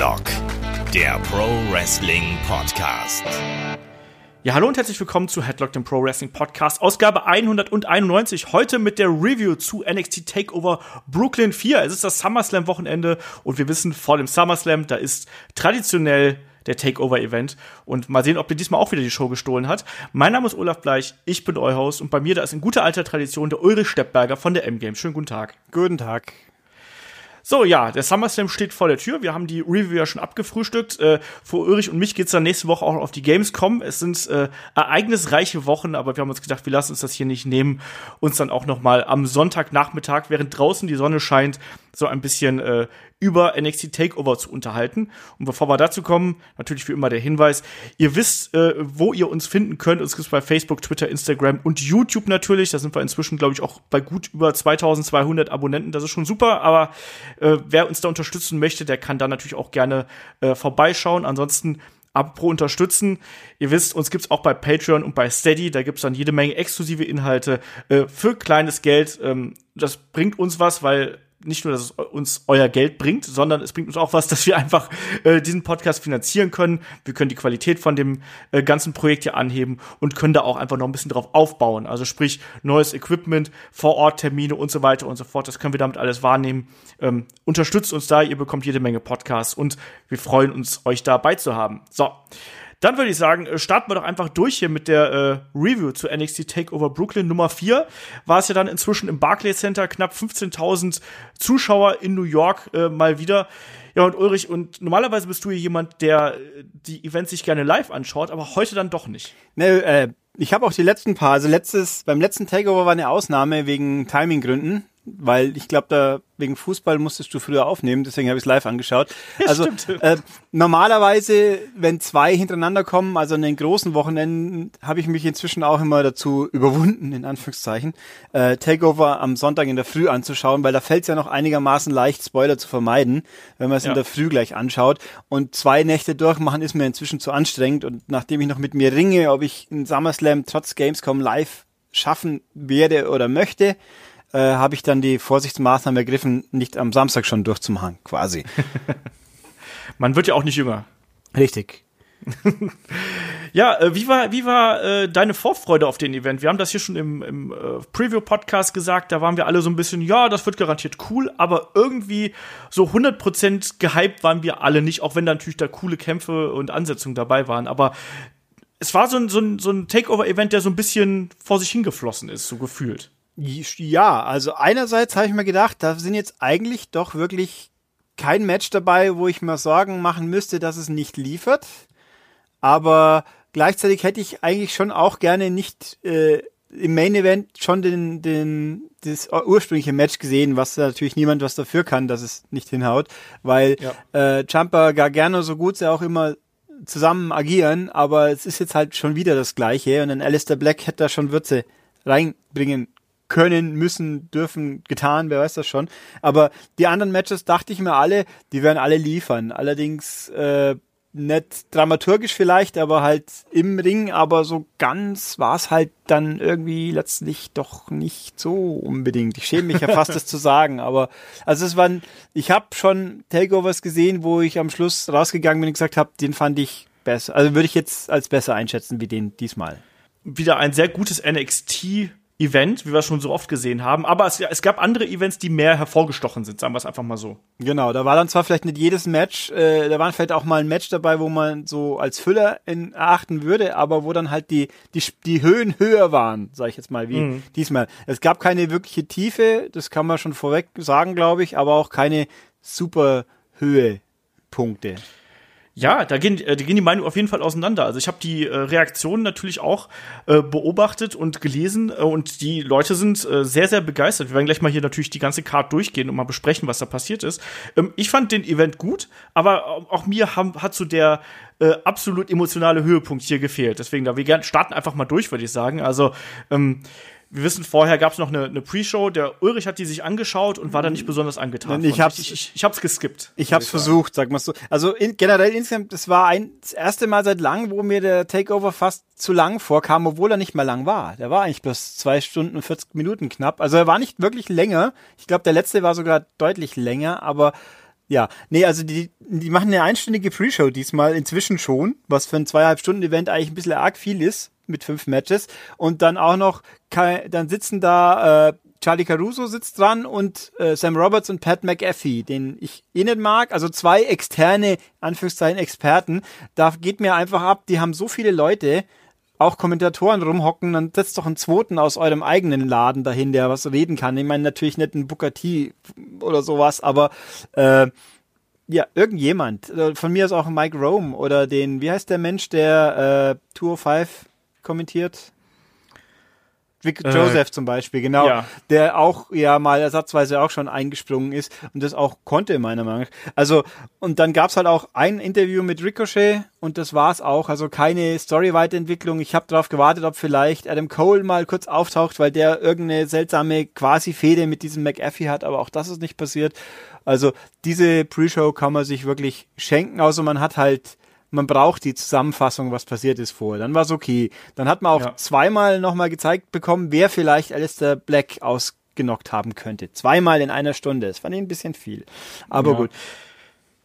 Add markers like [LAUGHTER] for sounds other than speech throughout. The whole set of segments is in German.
Headlock, der Pro Wrestling Podcast. Ja, hallo und herzlich willkommen zu Headlock, dem Pro Wrestling Podcast, Ausgabe 191. Heute mit der Review zu NXT Takeover Brooklyn 4. Es ist das SummerSlam Wochenende und wir wissen, vor dem SummerSlam, da ist traditionell der Takeover-Event. Und mal sehen, ob der diesmal auch wieder die Show gestohlen hat. Mein Name ist Olaf Bleich, ich bin euer Host und bei mir da ist in guter alter Tradition der Ulrich Steppberger von der M-Game. Schönen guten Tag. Guten Tag. So, ja, der SummerSlam steht vor der Tür. Wir haben die Review ja schon abgefrühstückt. Äh, für Ulrich und mich geht's dann nächste Woche auch auf die Gamescom. Es sind äh, ereignisreiche Wochen, aber wir haben uns gedacht, wir lassen uns das hier nicht nehmen, uns dann auch noch mal am Sonntagnachmittag, während draußen die Sonne scheint, so ein bisschen äh, über NXT Takeover zu unterhalten. Und bevor wir dazu kommen, natürlich wie immer der Hinweis, ihr wisst, äh, wo ihr uns finden könnt. Uns gibt's bei Facebook, Twitter, Instagram und YouTube natürlich. Da sind wir inzwischen, glaube ich, auch bei gut über 2200 Abonnenten. Das ist schon super, aber äh, wer uns da unterstützen möchte, der kann da natürlich auch gerne äh, vorbeischauen. Ansonsten Apropos unterstützen. Ihr wisst, uns gibt's auch bei Patreon und bei Steady. Da gibt's dann jede Menge exklusive Inhalte äh, für kleines Geld. Ähm, das bringt uns was, weil nicht nur, dass es uns euer Geld bringt, sondern es bringt uns auch was, [LAUGHS] dass wir einfach äh, diesen Podcast finanzieren können. Wir können die Qualität von dem äh, ganzen Projekt hier anheben und können da auch einfach noch ein bisschen drauf aufbauen. Also sprich, neues Equipment, Vor-Ort-Termine und so weiter und so fort. Das können wir damit alles wahrnehmen. Ähm, unterstützt uns da, ihr bekommt jede Menge Podcasts und wir freuen uns, euch dabei zu haben. So. Dann würde ich sagen, äh, starten wir doch einfach durch hier mit der äh, Review zu NXT Takeover Brooklyn Nummer 4. War es ja dann inzwischen im Barclays Center knapp 15.000 Zuschauer in New York äh, mal wieder. Ja, und Ulrich, und normalerweise bist du hier jemand, der äh, die Events sich gerne live anschaut, aber heute dann doch nicht. Ne, äh, ich habe auch die letzten paar, also letztes, beim letzten Takeover war eine Ausnahme wegen Timinggründen weil ich glaube, da wegen Fußball musstest du früher aufnehmen, deswegen habe ich es live angeschaut. Ja, also äh, normalerweise, wenn zwei hintereinander kommen, also an den großen Wochenenden, habe ich mich inzwischen auch immer dazu überwunden, in Anführungszeichen, äh, Takeover am Sonntag in der Früh anzuschauen, weil da fällt es ja noch einigermaßen leicht, Spoiler zu vermeiden, wenn man es ja. in der Früh gleich anschaut. Und zwei Nächte durchmachen ist mir inzwischen zu anstrengend. Und nachdem ich noch mit mir ringe, ob ich einen SummerSlam trotz Gamescom live schaffen werde oder möchte, äh, habe ich dann die Vorsichtsmaßnahmen ergriffen, nicht am Samstag schon durchzumachen, quasi. [LAUGHS] Man wird ja auch nicht jünger. Richtig. [LAUGHS] ja, äh, wie war, wie war äh, deine Vorfreude auf den Event? Wir haben das hier schon im, im äh, Preview-Podcast gesagt, da waren wir alle so ein bisschen, ja, das wird garantiert cool, aber irgendwie so 100% gehypt waren wir alle nicht, auch wenn da natürlich da coole Kämpfe und Ansetzungen dabei waren, aber es war so ein, so ein, so ein Takeover-Event, der so ein bisschen vor sich hingeflossen ist, so gefühlt. Ja, also einerseits habe ich mir gedacht, da sind jetzt eigentlich doch wirklich kein Match dabei, wo ich mir Sorgen machen müsste, dass es nicht liefert. Aber gleichzeitig hätte ich eigentlich schon auch gerne nicht äh, im Main Event schon den, den, das ursprüngliche Match gesehen, was natürlich niemand was dafür kann, dass es nicht hinhaut, weil ja. äh, Jumper Gargano so gut sie auch immer zusammen agieren, aber es ist jetzt halt schon wieder das Gleiche und dann Alistair Black hätte da schon Würze reinbringen können, müssen, dürfen, getan, wer weiß das schon. Aber die anderen Matches dachte ich mir alle, die werden alle liefern. Allerdings äh, nicht dramaturgisch vielleicht, aber halt im Ring, aber so ganz war es halt dann irgendwie letztlich doch nicht so unbedingt. Ich schäme mich ja fast, das zu sagen, aber also es waren, ich habe schon Takeovers gesehen, wo ich am Schluss rausgegangen bin und gesagt habe, den fand ich besser. Also würde ich jetzt als besser einschätzen wie den diesmal. Wieder ein sehr gutes NXT Event, wie wir schon so oft gesehen haben. Aber es, es, gab andere Events, die mehr hervorgestochen sind, sagen wir es einfach mal so. Genau, da war dann zwar vielleicht nicht jedes Match, äh, da war vielleicht auch mal ein Match dabei, wo man so als Füller in, erachten würde, aber wo dann halt die, die, die Höhen höher waren, sage ich jetzt mal, wie mhm. diesmal. Es gab keine wirkliche Tiefe, das kann man schon vorweg sagen, glaube ich, aber auch keine super Höhepunkte. Ja, da gehen, äh, da gehen die Meinungen auf jeden Fall auseinander. Also ich habe die äh, Reaktionen natürlich auch äh, beobachtet und gelesen äh, und die Leute sind äh, sehr, sehr begeistert. Wir werden gleich mal hier natürlich die ganze Card durchgehen und mal besprechen, was da passiert ist. Ähm, ich fand den Event gut, aber auch mir haben, hat so der äh, absolut emotionale Höhepunkt hier gefehlt. Deswegen, da wir starten einfach mal durch, würde ich sagen. Also ähm, wir wissen, vorher gab es noch eine, eine Pre-Show. Der Ulrich hat die sich angeschaut und war da nicht besonders angetan. Ich hab's, ich, ich, ich hab's geskippt. Ich hab's versucht, sag mal so. Also in, generell insgesamt, das war ein, das erste Mal seit langem, wo mir der Takeover fast zu lang vorkam, obwohl er nicht mal lang war. Der war eigentlich bloß zwei Stunden und 40 Minuten knapp. Also er war nicht wirklich länger. Ich glaube, der letzte war sogar deutlich länger, aber Ja, nee, also die, die machen eine einstündige Pre-Show diesmal inzwischen schon, was für ein zweieinhalb Stunden Event eigentlich ein bisschen arg viel ist mit fünf Matches. Und dann auch noch, dann sitzen da äh, Charlie Caruso sitzt dran und äh, Sam Roberts und Pat McAfee, den ich eh nicht mag. Also zwei externe, Anführungszeichen, Experten. Da geht mir einfach ab, die haben so viele Leute, auch Kommentatoren rumhocken, dann setzt doch einen zweiten aus eurem eigenen Laden dahin, der was reden kann. Ich meine natürlich nicht ein Booker oder sowas, aber äh, ja, irgendjemand. Äh, von mir ist auch Mike Rome oder den, wie heißt der Mensch, der äh, 205 kommentiert? Vic äh, Joseph zum Beispiel, genau, ja. der auch ja mal ersatzweise auch schon eingesprungen ist und das auch konnte, meiner Meinung nach. Also, und dann gab's halt auch ein Interview mit Ricochet und das war's auch. Also keine Story-Weiterentwicklung. Ich habe darauf gewartet, ob vielleicht Adam Cole mal kurz auftaucht, weil der irgendeine seltsame Quasi-Fehde mit diesem McAfee hat, aber auch das ist nicht passiert. Also diese Pre-Show kann man sich wirklich schenken, außer man hat halt man braucht die Zusammenfassung, was passiert ist vorher. Dann war es okay. Dann hat man auch ja. zweimal nochmal gezeigt bekommen, wer vielleicht Alistair Black ausgenockt haben könnte. Zweimal in einer Stunde. Das fand ich ein bisschen viel. Aber ja. gut.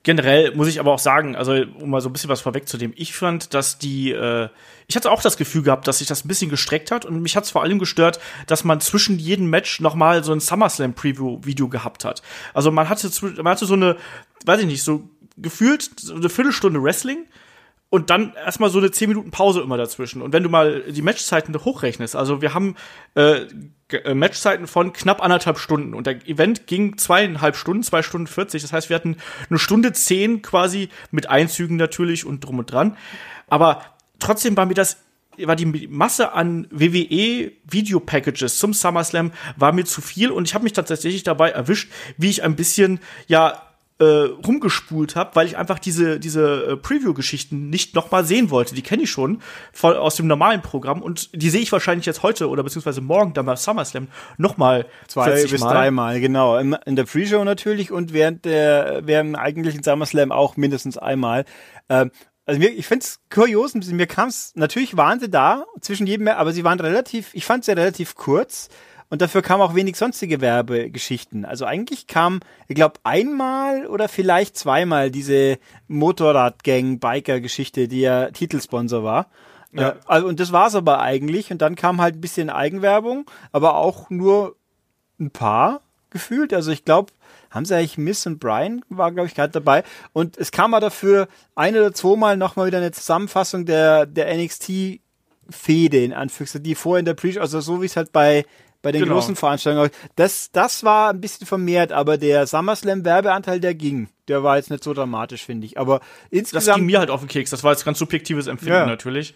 Generell muss ich aber auch sagen, also um mal so ein bisschen was vorwegzunehmen, ich fand, dass die, äh, ich hatte auch das Gefühl gehabt, dass sich das ein bisschen gestreckt hat und mich hat es vor allem gestört, dass man zwischen jedem Match nochmal so ein SummerSlam Preview Video gehabt hat. Also man hatte, man hatte so eine, weiß ich nicht, so gefühlt so eine Viertelstunde Wrestling und dann erstmal so eine 10 Minuten Pause immer dazwischen. Und wenn du mal die Matchzeiten hochrechnest, also wir haben äh, äh, Matchzeiten von knapp anderthalb Stunden und der Event ging zweieinhalb Stunden, zwei Stunden 40. Das heißt, wir hatten eine Stunde zehn quasi mit Einzügen natürlich und drum und dran. Aber trotzdem war mir das war die Masse an WWE Video Packages zum SummerSlam war mir zu viel und ich habe mich tatsächlich dabei erwischt, wie ich ein bisschen ja äh, rumgespult habe, weil ich einfach diese diese äh, Preview-Geschichten nicht noch mal sehen wollte. Die kenne ich schon voll aus dem normalen Programm und die sehe ich wahrscheinlich jetzt heute oder beziehungsweise morgen dann beim SummerSlam noch mal zwei bis dreimal genau in, in der Pre-Show natürlich und während der während eigentlichen SummerSlam auch mindestens einmal. Ähm, also mir, ich finde es kurios, mir kam es, natürlich waren sie da zwischen jedem, aber sie waren relativ, ich fand sie relativ kurz und dafür kam auch wenig sonstige Werbegeschichten. Also eigentlich kam, ich glaube, einmal oder vielleicht zweimal diese Motorradgang-Biker-Geschichte, die ja Titelsponsor war. Ja. Äh, also, und das war's aber eigentlich. Und dann kam halt ein bisschen Eigenwerbung, aber auch nur ein paar gefühlt. Also ich glaube, haben sie eigentlich Miss und Brian war, glaube ich, gerade dabei. Und es kam mal dafür ein oder zweimal nochmal wieder eine Zusammenfassung der, der NXT-Fehde, in Anführungszeichen, die vorher in der Pre, also so wie es halt bei bei den genau. großen Veranstaltungen. Das, das war ein bisschen vermehrt, aber der SummerSlam-Werbeanteil, der ging. Der war jetzt nicht so dramatisch, finde ich. Aber insgesamt. Das ging mir halt auf den Keks. Das war jetzt ganz subjektives Empfinden ja. natürlich.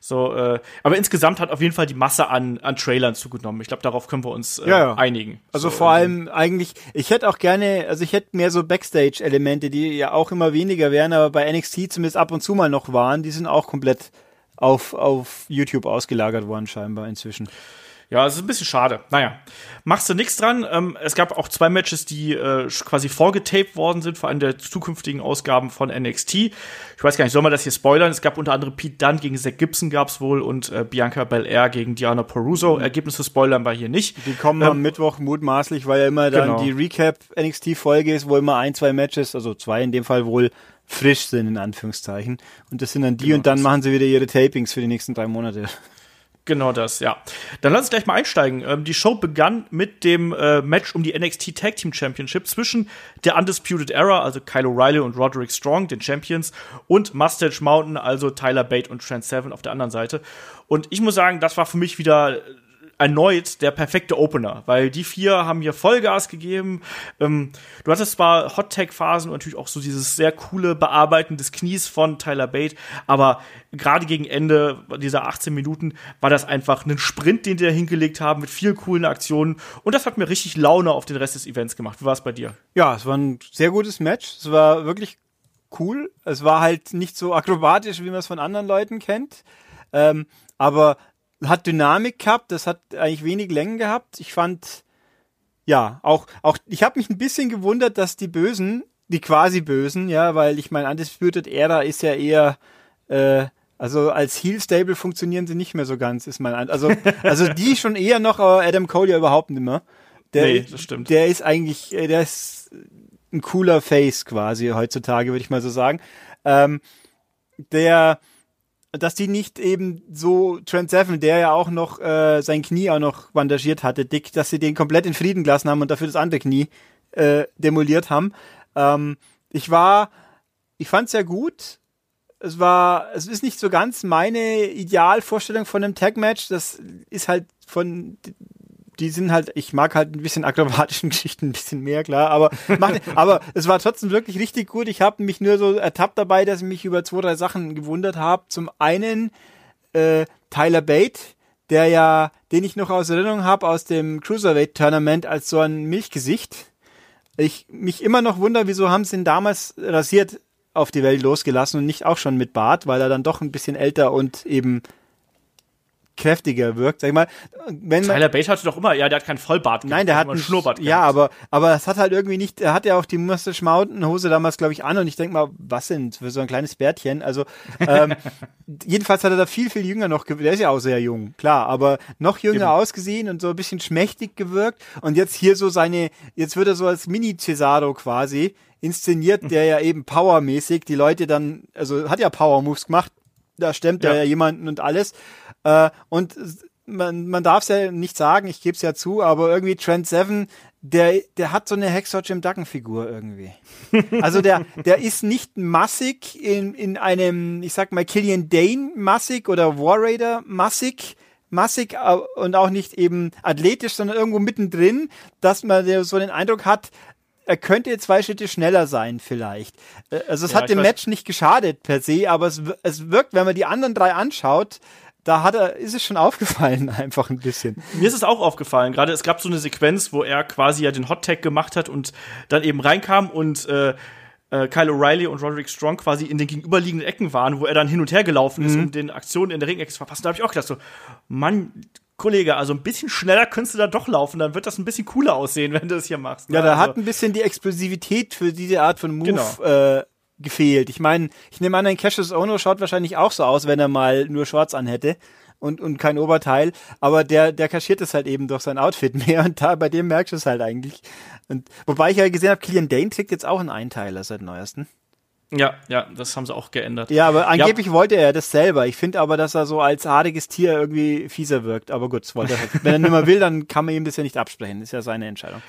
So, äh, aber insgesamt hat auf jeden Fall die Masse an, an Trailern zugenommen. Ich glaube, darauf können wir uns äh, ja, ja. einigen. Also so, vor allem eigentlich, ich hätte auch gerne, also ich hätte mehr so Backstage-Elemente, die ja auch immer weniger wären, aber bei NXT zumindest ab und zu mal noch waren, die sind auch komplett auf, auf YouTube ausgelagert worden, scheinbar inzwischen. Ja, es ist ein bisschen schade. Naja, machst du nichts dran. Ähm, es gab auch zwei Matches, die äh, quasi vorgetaped worden sind, vor allem der zukünftigen Ausgaben von NXT. Ich weiß gar nicht, soll man das hier spoilern? Es gab unter anderem Pete Dunne gegen Zach Gibson gab's wohl und äh, Bianca Belair gegen Diana Peruso. Mhm. Ergebnisse spoilern wir hier nicht. Die kommen ähm, am Mittwoch mutmaßlich, weil ja immer dann genau. die Recap NXT-Folge ist, wo immer ein, zwei Matches, also zwei in dem Fall wohl frisch sind, in Anführungszeichen. Und das sind dann die genau, und dann machen sie wieder ihre Tapings für die nächsten drei Monate. Genau das, ja. Dann lass uns gleich mal einsteigen. Ähm, die Show begann mit dem äh, Match um die NXT Tag Team Championship zwischen der Undisputed Era, also Kyle O'Reilly und Roderick Strong, den Champions, und Mustache Mountain, also Tyler Bate und Trent Seven auf der anderen Seite. Und ich muss sagen, das war für mich wieder erneut der perfekte Opener, weil die vier haben hier Vollgas gegeben. Ähm, du hattest zwar Hot Tag Phasen und natürlich auch so dieses sehr coole Bearbeiten des Knies von Tyler Bate, aber gerade gegen Ende dieser 18 Minuten war das einfach ein Sprint, den die da hingelegt haben mit vielen coolen Aktionen und das hat mir richtig Laune auf den Rest des Events gemacht. Wie war es bei dir? Ja, es war ein sehr gutes Match. Es war wirklich cool. Es war halt nicht so akrobatisch, wie man es von anderen Leuten kennt. Ähm, aber hat Dynamik gehabt, das hat eigentlich wenig Längen gehabt. Ich fand, ja, auch, auch, ich habe mich ein bisschen gewundert, dass die Bösen, die quasi Bösen, ja, weil ich meine, Undisputed Era ist ja eher, äh, also als Heel Stable funktionieren sie nicht mehr so ganz, ist mein, also, [LAUGHS] also die schon eher noch, aber Adam Cole ja überhaupt nicht mehr. Der, nee, das stimmt. Der ist eigentlich, äh, der ist, ein cooler Face quasi heutzutage, würde ich mal so sagen. Ähm, der, dass die nicht eben so Trent Seven, der ja auch noch äh, sein Knie auch noch bandagiert hatte, dick, dass sie den komplett in Frieden gelassen haben und dafür das andere Knie äh, demoliert haben. Ähm, ich war, ich fand's ja gut. Es war, es ist nicht so ganz meine Idealvorstellung von einem Tag-Match. Das ist halt von die sind halt, ich mag halt ein bisschen akrobatischen [LAUGHS] Geschichten ein bisschen mehr, klar, aber, macht, aber es war trotzdem wirklich richtig gut. Ich habe mich nur so ertappt dabei, dass ich mich über zwei, drei Sachen gewundert habe. Zum einen äh, Tyler Bate, der ja, den ich noch aus Erinnerung habe aus dem Cruiserweight Tournament als so ein Milchgesicht. Ich mich immer noch wundere, wieso haben sie ihn damals rasiert auf die Welt losgelassen und nicht auch schon mit Bart, weil er dann doch ein bisschen älter und eben kräftiger wirkt. Sag ich mal, wenn Tyler Bate hatte doch immer, ja, der hat keinen Vollbart. Nein, der hat einen Schnurrbart. Ja, aber aber es hat halt irgendwie nicht. Er hat ja auch die Mustache Mountain Hose damals, glaube ich, an und ich denke mal, was sind für so ein kleines Bärtchen? Also ähm, [LAUGHS] jedenfalls hat er da viel viel jünger noch. Der ist ja auch sehr jung, klar, aber noch jünger Eben. ausgesehen und so ein bisschen schmächtig gewirkt und jetzt hier so seine. Jetzt wird er so als Mini Cesaro quasi inszeniert, der ja eben powermäßig die Leute dann, also hat ja Power Moves gemacht, da stemmt ja. er ja jemanden und alles. Äh, und man, man darf es ja nicht sagen, ich gebe es ja zu, aber irgendwie Trent Seven, der, der hat so eine Hexer Jim Duggan Figur irgendwie. [LAUGHS] Also der, der ist nicht massig in, in einem, ich sag mal, Killian Dane massig oder War Raider massig, massig und auch nicht eben athletisch, sondern irgendwo mittendrin, dass man so den Eindruck hat, er könnte zwei Schritte schneller sein, vielleicht. Äh, also es ja, hat dem Match nicht geschadet per se, aber es, es wirkt, wenn man die anderen drei anschaut, da hat er, ist es schon aufgefallen, [LAUGHS] einfach ein bisschen. Mir ist es auch aufgefallen. Gerade es gab so eine Sequenz, wo er quasi ja den Hot Tag gemacht hat und dann eben reinkam und äh, äh, Kyle O'Reilly und Roderick Strong quasi in den gegenüberliegenden Ecken waren, wo er dann hin und her gelaufen ist, mhm. um den Aktionen in der Ringecke zu verpassen. Da habe ich auch gedacht so, Mann, Kollege, also ein bisschen schneller könntest du da doch laufen, dann wird das ein bisschen cooler aussehen, [LAUGHS] wenn du das hier machst. Ja, da also, hat ein bisschen die Explosivität für diese Art von Move genau. äh, gefehlt. Ich meine, ich nehme an, ein Cassius Ono schaut wahrscheinlich auch so aus, wenn er mal nur Shorts anhätte und, und kein Oberteil. Aber der, der kaschiert es halt eben durch sein Outfit [LAUGHS] mehr und da bei dem merkst du es halt eigentlich. Und, wobei ich ja gesehen habe, Killian Dane trägt jetzt auch einen Einteiler seit neuesten. Ja, ja, das haben sie auch geändert. Ja, aber angeblich ja. wollte er das selber. Ich finde aber, dass er so als haariges Tier irgendwie fieser wirkt. Aber gut, das wollte er. Halt. Wenn er nicht mehr will, dann kann man ihm das ja nicht absprechen. Das ist ja seine Entscheidung.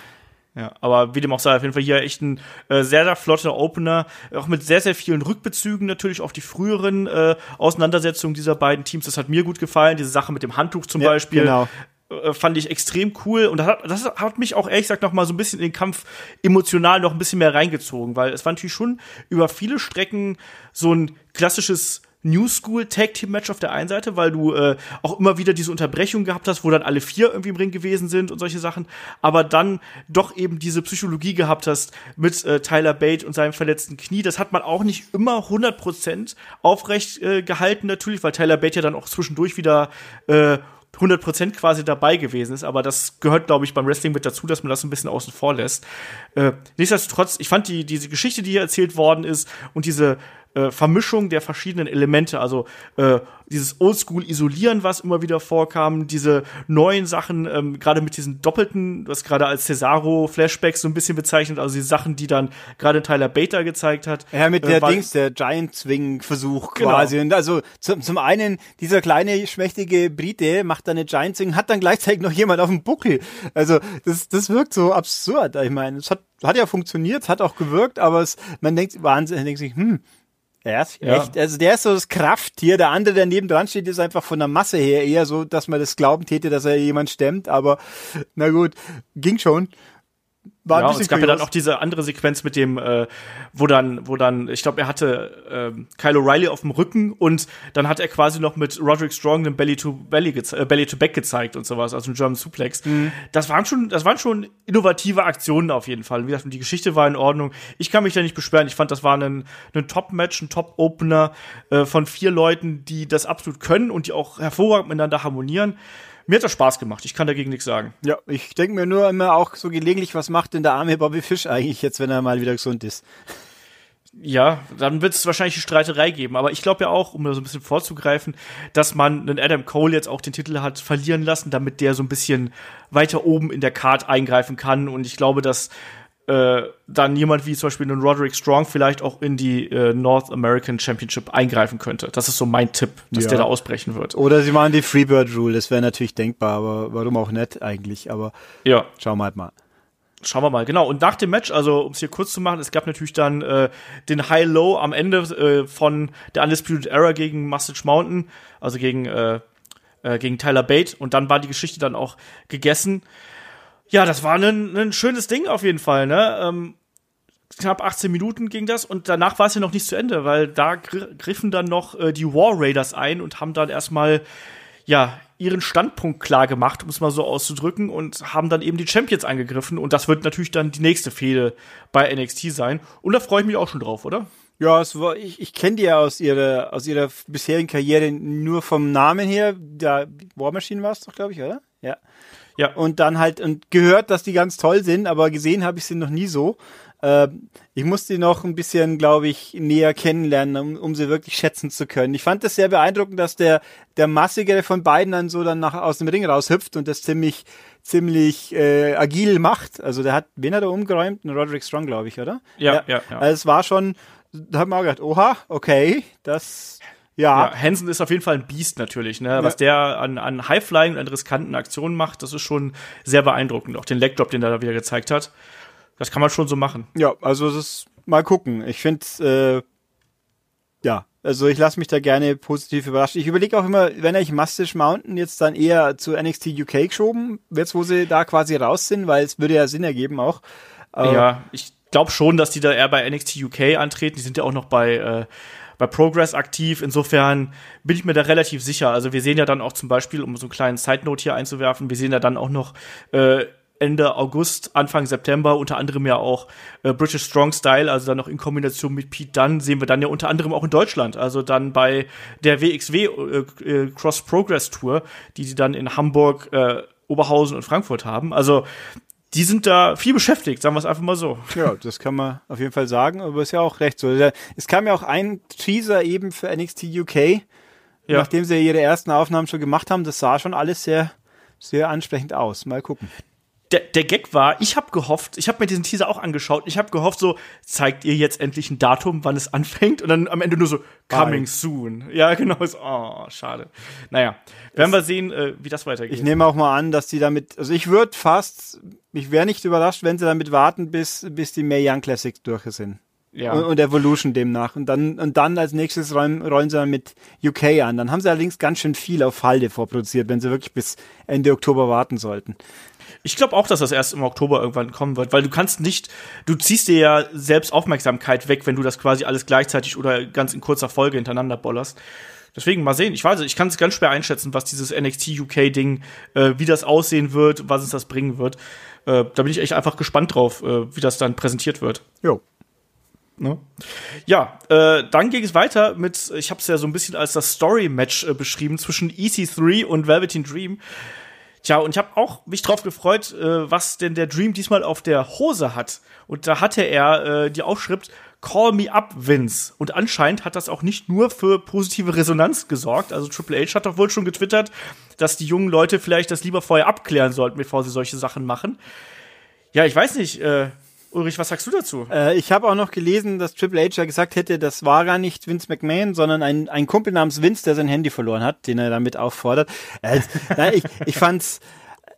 Ja, aber wie dem auch sei, auf jeden Fall hier echt ein äh, sehr, sehr flotter Opener, auch mit sehr, sehr vielen Rückbezügen natürlich auf die früheren äh, Auseinandersetzungen dieser beiden Teams. Das hat mir gut gefallen, diese Sache mit dem Handtuch zum ja, Beispiel. Genau. Äh, fand ich extrem cool und das hat, das hat mich auch ehrlich gesagt noch mal so ein bisschen in den Kampf emotional noch ein bisschen mehr reingezogen, weil es war natürlich schon über viele Strecken so ein klassisches New School Tag Team Match auf der einen Seite, weil du äh, auch immer wieder diese Unterbrechung gehabt hast, wo dann alle vier irgendwie im Ring gewesen sind und solche Sachen, aber dann doch eben diese Psychologie gehabt hast mit äh, Tyler Bate und seinem verletzten Knie. Das hat man auch nicht immer 100% aufrecht äh, gehalten natürlich, weil Tyler Bate ja dann auch zwischendurch wieder äh, 100% quasi dabei gewesen ist, aber das gehört, glaube ich, beim Wrestling mit dazu, dass man das ein bisschen außen vor lässt. Äh, nichtsdestotrotz, ich fand die, diese Geschichte, die hier erzählt worden ist und diese äh, Vermischung der verschiedenen Elemente, also äh, dieses Oldschool-Isolieren, was immer wieder vorkam, diese neuen Sachen, ähm, gerade mit diesen doppelten, was gerade als Cesaro-Flashbacks so ein bisschen bezeichnet, also die Sachen, die dann gerade Tyler Beta gezeigt hat. Ja, mit der äh, Dings, der Giant-Swing-Versuch genau. quasi. Und also zum, zum einen, dieser kleine, schmächtige Brite macht dann eine Giant-Swing, hat dann gleichzeitig noch jemand auf dem Buckel. Also das, das wirkt so absurd. Ich meine, es hat, hat ja funktioniert, es hat auch gewirkt, aber es, man denkt, Wahnsinn, denkt sich, hm, er ist ja. echt, also der ist so das Krafttier. Der andere, der neben dran steht, ist einfach von der Masse her eher so, dass man das glauben täte, dass er jemand stemmt. Aber na gut, ging schon. War ja, und es gab kurios. ja dann auch diese andere Sequenz mit dem, äh, wo dann, wo dann, ich glaube, er hatte äh, Kyle O'Reilly auf dem Rücken und dann hat er quasi noch mit Roderick Strong den Belly to Belly, äh, Belly to Back gezeigt und sowas, also ein German Suplex. Mhm. Das waren schon, das waren schon innovative Aktionen auf jeden Fall. Wie gesagt, die Geschichte war in Ordnung. Ich kann mich da nicht beschweren. Ich fand, das war ein, ein Top-Match, ein Top-Opener äh, von vier Leuten, die das absolut können und die auch hervorragend miteinander harmonieren mir hat das Spaß gemacht. Ich kann dagegen nichts sagen. Ja, ich denke mir nur immer auch so gelegentlich, was macht denn der arme Bobby Fish eigentlich jetzt, wenn er mal wieder gesund ist? Ja, dann wird es wahrscheinlich eine Streiterei geben. Aber ich glaube ja auch, um da so ein bisschen vorzugreifen, dass man einen Adam Cole jetzt auch den Titel hat verlieren lassen, damit der so ein bisschen weiter oben in der Card eingreifen kann. Und ich glaube, dass äh, dann jemand wie zum Beispiel einen Roderick Strong vielleicht auch in die äh, North American Championship eingreifen könnte. Das ist so mein Tipp, dass Ja. der da ausbrechen wird. Oder sie machen die Freebird Rule, das wäre natürlich denkbar, aber warum auch nicht eigentlich, aber Ja, schauen wir halt mal. schauen wir mal. Genau. Und nach dem Match, also um es hier kurz zu machen, es gab natürlich dann äh, den High-Low am Ende äh, von der Undisputed Era gegen Mustache Mountain, also gegen äh, äh, gegen Tyler Bate und dann war die Geschichte dann auch gegessen. Ja, das war ein, ein schönes Ding auf jeden Fall, ne? Ähm, knapp 18 Minuten ging das und danach war es ja noch nicht zu Ende, weil da gr griffen dann noch äh, die War Raiders ein und haben dann erstmal ja ihren Standpunkt klar gemacht, um es mal so auszudrücken und haben dann eben die Champions angegriffen und das wird natürlich dann die nächste Fehde bei NXT sein und da freue ich mich auch schon drauf, oder? Ja, es war, ich, ich kenne die ja aus ihrer, aus ihrer bisherigen Karriere nur vom Namen her. Da War Machine war es doch, glaube ich, oder? Ja. Ja. Und dann halt, und gehört, dass die ganz toll sind, aber gesehen habe ich sie noch nie so. Ähm, ich musste die noch ein bisschen, glaube ich, näher kennenlernen, um, um sie wirklich schätzen zu können. Ich fand das sehr beeindruckend, dass der, der massigere von beiden dann so dann nach, aus dem Ring raushüpft und das ziemlich, ziemlich äh, agil macht. Also der hat, wen hat er umgeräumt? Roderick Strong, glaube ich, oder? Ja, ja, ja. Also es war schon, da hat man auch gedacht, oha, okay, das, ja, Ja, Hansen ist auf jeden Fall ein Biest natürlich, ne? Was der an, an Highflying und an riskanten Aktionen macht, das ist schon sehr beeindruckend. Auch den Legdrop, den er da wieder gezeigt hat. Das kann man schon so machen. ja, also es ist, mal gucken. Ich finde, äh, ja, also ich lasse mich da gerne positiv überraschen. Ich überlege auch immer, wenn ich Mustache Mountain jetzt dann eher zu NXT UK geschoben, jetzt wo sie da quasi raus sind, weil es würde ja Sinn ergeben auch. Aber Ja, ich glaube schon, dass die da eher bei NXT UK antreten. Die sind ja auch noch bei, äh, bei Progress aktiv. Insofern bin ich mir da relativ sicher. Also wir sehen ja dann auch zum Beispiel, um so einen kleinen Side-Note hier einzuwerfen, wir sehen ja dann auch noch äh, Ende August, Anfang September unter anderem ja auch äh, British Strong Style, also dann noch in Kombination mit Pete Dunne, sehen wir dann ja unter anderem auch in Deutschland, also dann bei der WXW äh, äh, Cross Progress Tour, die sie dann in Hamburg, äh, Oberhausen und Frankfurt haben. Also die sind da viel beschäftigt, sagen wir es einfach mal so. Ja, das kann man auf jeden Fall sagen, aber ist ja auch recht so. Es kam ja auch ein Teaser eben für NXT UK, Ja. nachdem sie ihre ersten Aufnahmen schon gemacht haben. Das sah schon alles sehr, sehr ansprechend aus. Mal gucken. Der, der Gag war, ich habe gehofft, ich habe mir diesen Teaser auch angeschaut, ich habe gehofft, so zeigt ihr jetzt endlich ein Datum, wann es anfängt und dann am Ende nur so coming Bald. soon. Ja, genau. So, oh, schade. Naja, werden wir sehen, äh, wie das weitergeht. Ich nehme auch mal an, dass die damit, also ich würde fast, ich wäre nicht überrascht, wenn sie damit warten, bis, bis die Mae Young Classics durch sind. ja. Und, und Evolution demnach. Und dann, und dann als nächstes rollen, rollen sie dann mit UK an. Dann haben sie allerdings ganz schön viel auf Halde vorproduziert, wenn sie wirklich bis Ende Oktober warten sollten. Ich glaube auch, dass das erst im Oktober irgendwann kommen wird, weil du kannst nicht, du ziehst dir ja selbst Aufmerksamkeit weg, wenn du das quasi alles gleichzeitig oder ganz in kurzer Folge hintereinander bollerst. Deswegen mal sehen. Ich weiß, ich kann es ganz schwer einschätzen, was dieses NXT UK Ding, äh, wie das aussehen wird, was es das bringen wird. Äh, da bin ich echt einfach gespannt drauf, äh, wie das dann präsentiert wird. Jo. Ne? Ja, äh, dann ging es weiter mit, ich habe es ja so ein bisschen als das Story-Match äh, beschrieben zwischen EC3 und Velveteen Dream. Tja, und ich habe auch mich drauf gefreut, äh, was denn der Dream diesmal auf der Hose hat. Und da hatte er äh, die Aufschrift Call me up, Vince. Und anscheinend hat das auch nicht nur für positive Resonanz gesorgt. Also Triple H hat doch wohl schon getwittert, dass die jungen Leute vielleicht das lieber vorher abklären sollten, bevor sie solche Sachen machen. Ja, ich weiß nicht, äh, Ulrich, was sagst du dazu? Äh, ich habe auch noch gelesen, dass Triple H ja gesagt hätte, das war gar nicht Vince McMahon, sondern ein, ein Kumpel namens Vince, der sein Handy verloren hat, den er damit auffordert. Äh, [LAUGHS] nein, ich, ich fand's.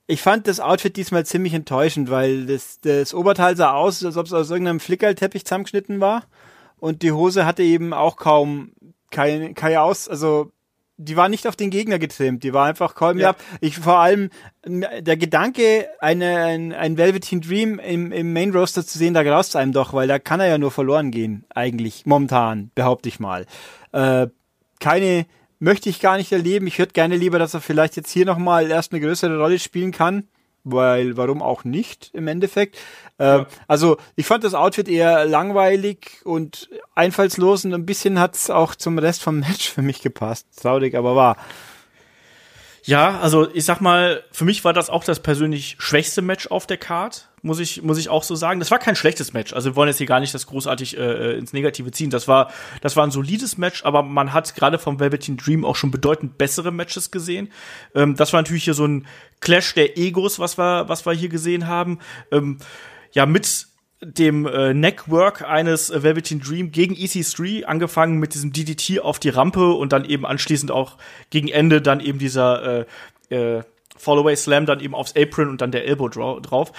Ich fand das Outfit diesmal ziemlich enttäuschend, weil das, das Oberteil sah aus, als ob es aus irgendeinem Flickerlteppich zusammengeschnitten war. Und die Hose hatte eben auch kaum kein, kein Aus, also die war nicht auf den Gegner getrimmt, die war einfach call me Ja. up. Ich vor allem der Gedanke, eine, ein, ein Velveteen Dream im, im Main Roster zu sehen, da graust einem doch, weil da kann er ja nur verloren gehen, eigentlich, momentan, behaupte ich mal. Äh, keine möchte ich gar nicht erleben. Ich hätte gerne lieber, dass er vielleicht jetzt hier nochmal erst eine größere Rolle spielen kann. Weil, warum auch nicht im Endeffekt? Äh, Also, ich fand das Outfit eher langweilig und einfallslos und ein bisschen hat's auch zum Rest vom [LAUGHS] Match für mich gepasst. Traurig, aber wahr. Ja, also ich sag mal, für mich war das auch das persönlich schwächste Match auf der Card, muss ich, muss ich auch so sagen. Das war kein schlechtes Match. Also wir wollen jetzt hier gar nicht das großartig äh, ins Negative ziehen. Das war, das war ein solides Match, aber man hat gerade vom Velveteen Dream auch schon bedeutend bessere Matches gesehen. Ähm, das war natürlich hier so ein Clash der Egos, was wir, was wir hier gesehen haben. Ähm, ja, mit dem äh, Neckwork eines äh, Velveteen Dream gegen EC3, angefangen mit diesem DDT auf die Rampe und dann eben anschließend auch gegen Ende dann eben dieser äh, äh, Fallaway Slam dann eben aufs Apron und dann der Elbow drauf.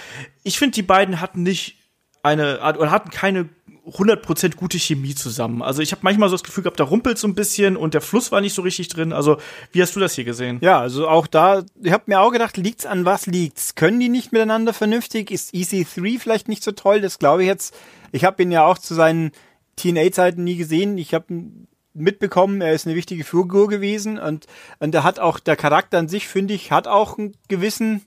Ich finde, die beiden hatten nicht eine, oder hatten keine 100% gute Chemie zusammen. Also ich habe manchmal so das Gefühl gehabt, da rumpelt so ein bisschen und der Fluss war nicht so richtig drin. Also wie hast du das hier gesehen? Ja, also auch da, ich habe mir auch gedacht, liegt's an was liegt's? Können die nicht miteinander vernünftig? Ist EC3 vielleicht nicht so toll? Das glaube ich jetzt. Ich habe ihn ja auch zu seinen TNA-Zeiten nie gesehen. Ich habe mitbekommen, er ist eine wichtige Figur gewesen und, und er hat auch, der Charakter an sich, finde ich, hat auch einen gewissen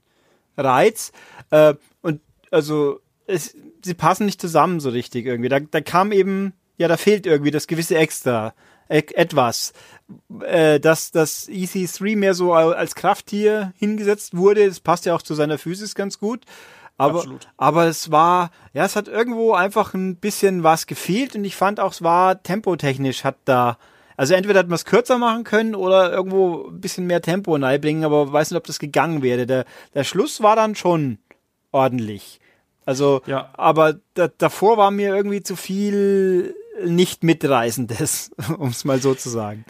Reiz. Äh, und also es, sie passen nicht zusammen so richtig irgendwie. Da, da kam eben, ja, da fehlt irgendwie das gewisse Extra, e etwas. Äh, dass das EC3 mehr so als Krafttier hingesetzt wurde, das passt ja auch zu seiner Physis ganz gut. Aber, Absolut. aber es war, ja, es hat irgendwo einfach ein bisschen was gefehlt und ich fand auch, es war tempotechnisch hat da, also entweder hat man es kürzer machen können oder irgendwo ein bisschen mehr Tempo reinbringen, aber weiß nicht, ob das gegangen wäre. Der, der Schluss war dann schon ordentlich. Also, ja. aber da, davor war mir irgendwie zu viel nicht mitreißendes, [LAUGHS] um es mal so zu sagen.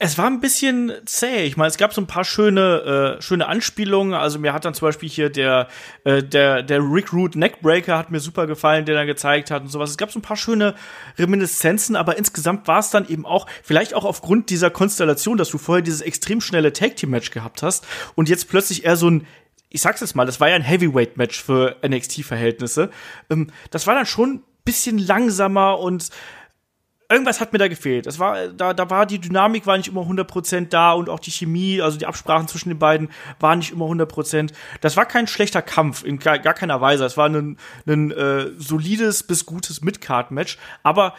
Es war ein bisschen zäh. Ich meine, es gab so ein paar schöne, äh, schöne Anspielungen. Also mir hat dann zum Beispiel hier der, äh, der, der Rick Root Neckbreaker hat mir super gefallen, den er gezeigt hat und sowas. Es gab so ein paar schöne Reminiszenzen, aber insgesamt war es dann eben auch, vielleicht auch aufgrund dieser Konstellation, dass du vorher dieses extrem schnelle Tag Team Match gehabt hast und jetzt plötzlich eher so ein ich sag's jetzt mal, das war ja ein Heavyweight-Match für NXT-Verhältnisse. Ähm, das war dann schon ein bisschen langsamer und irgendwas hat mir da gefehlt. Das war, da, da war die Dynamik war nicht immer 100% da und auch die Chemie, also die Absprachen zwischen den beiden waren nicht immer 100%. Das war kein schlechter Kampf, in gar, gar keiner Weise. Es war ein, ein äh, solides bis gutes Midcard-Match, aber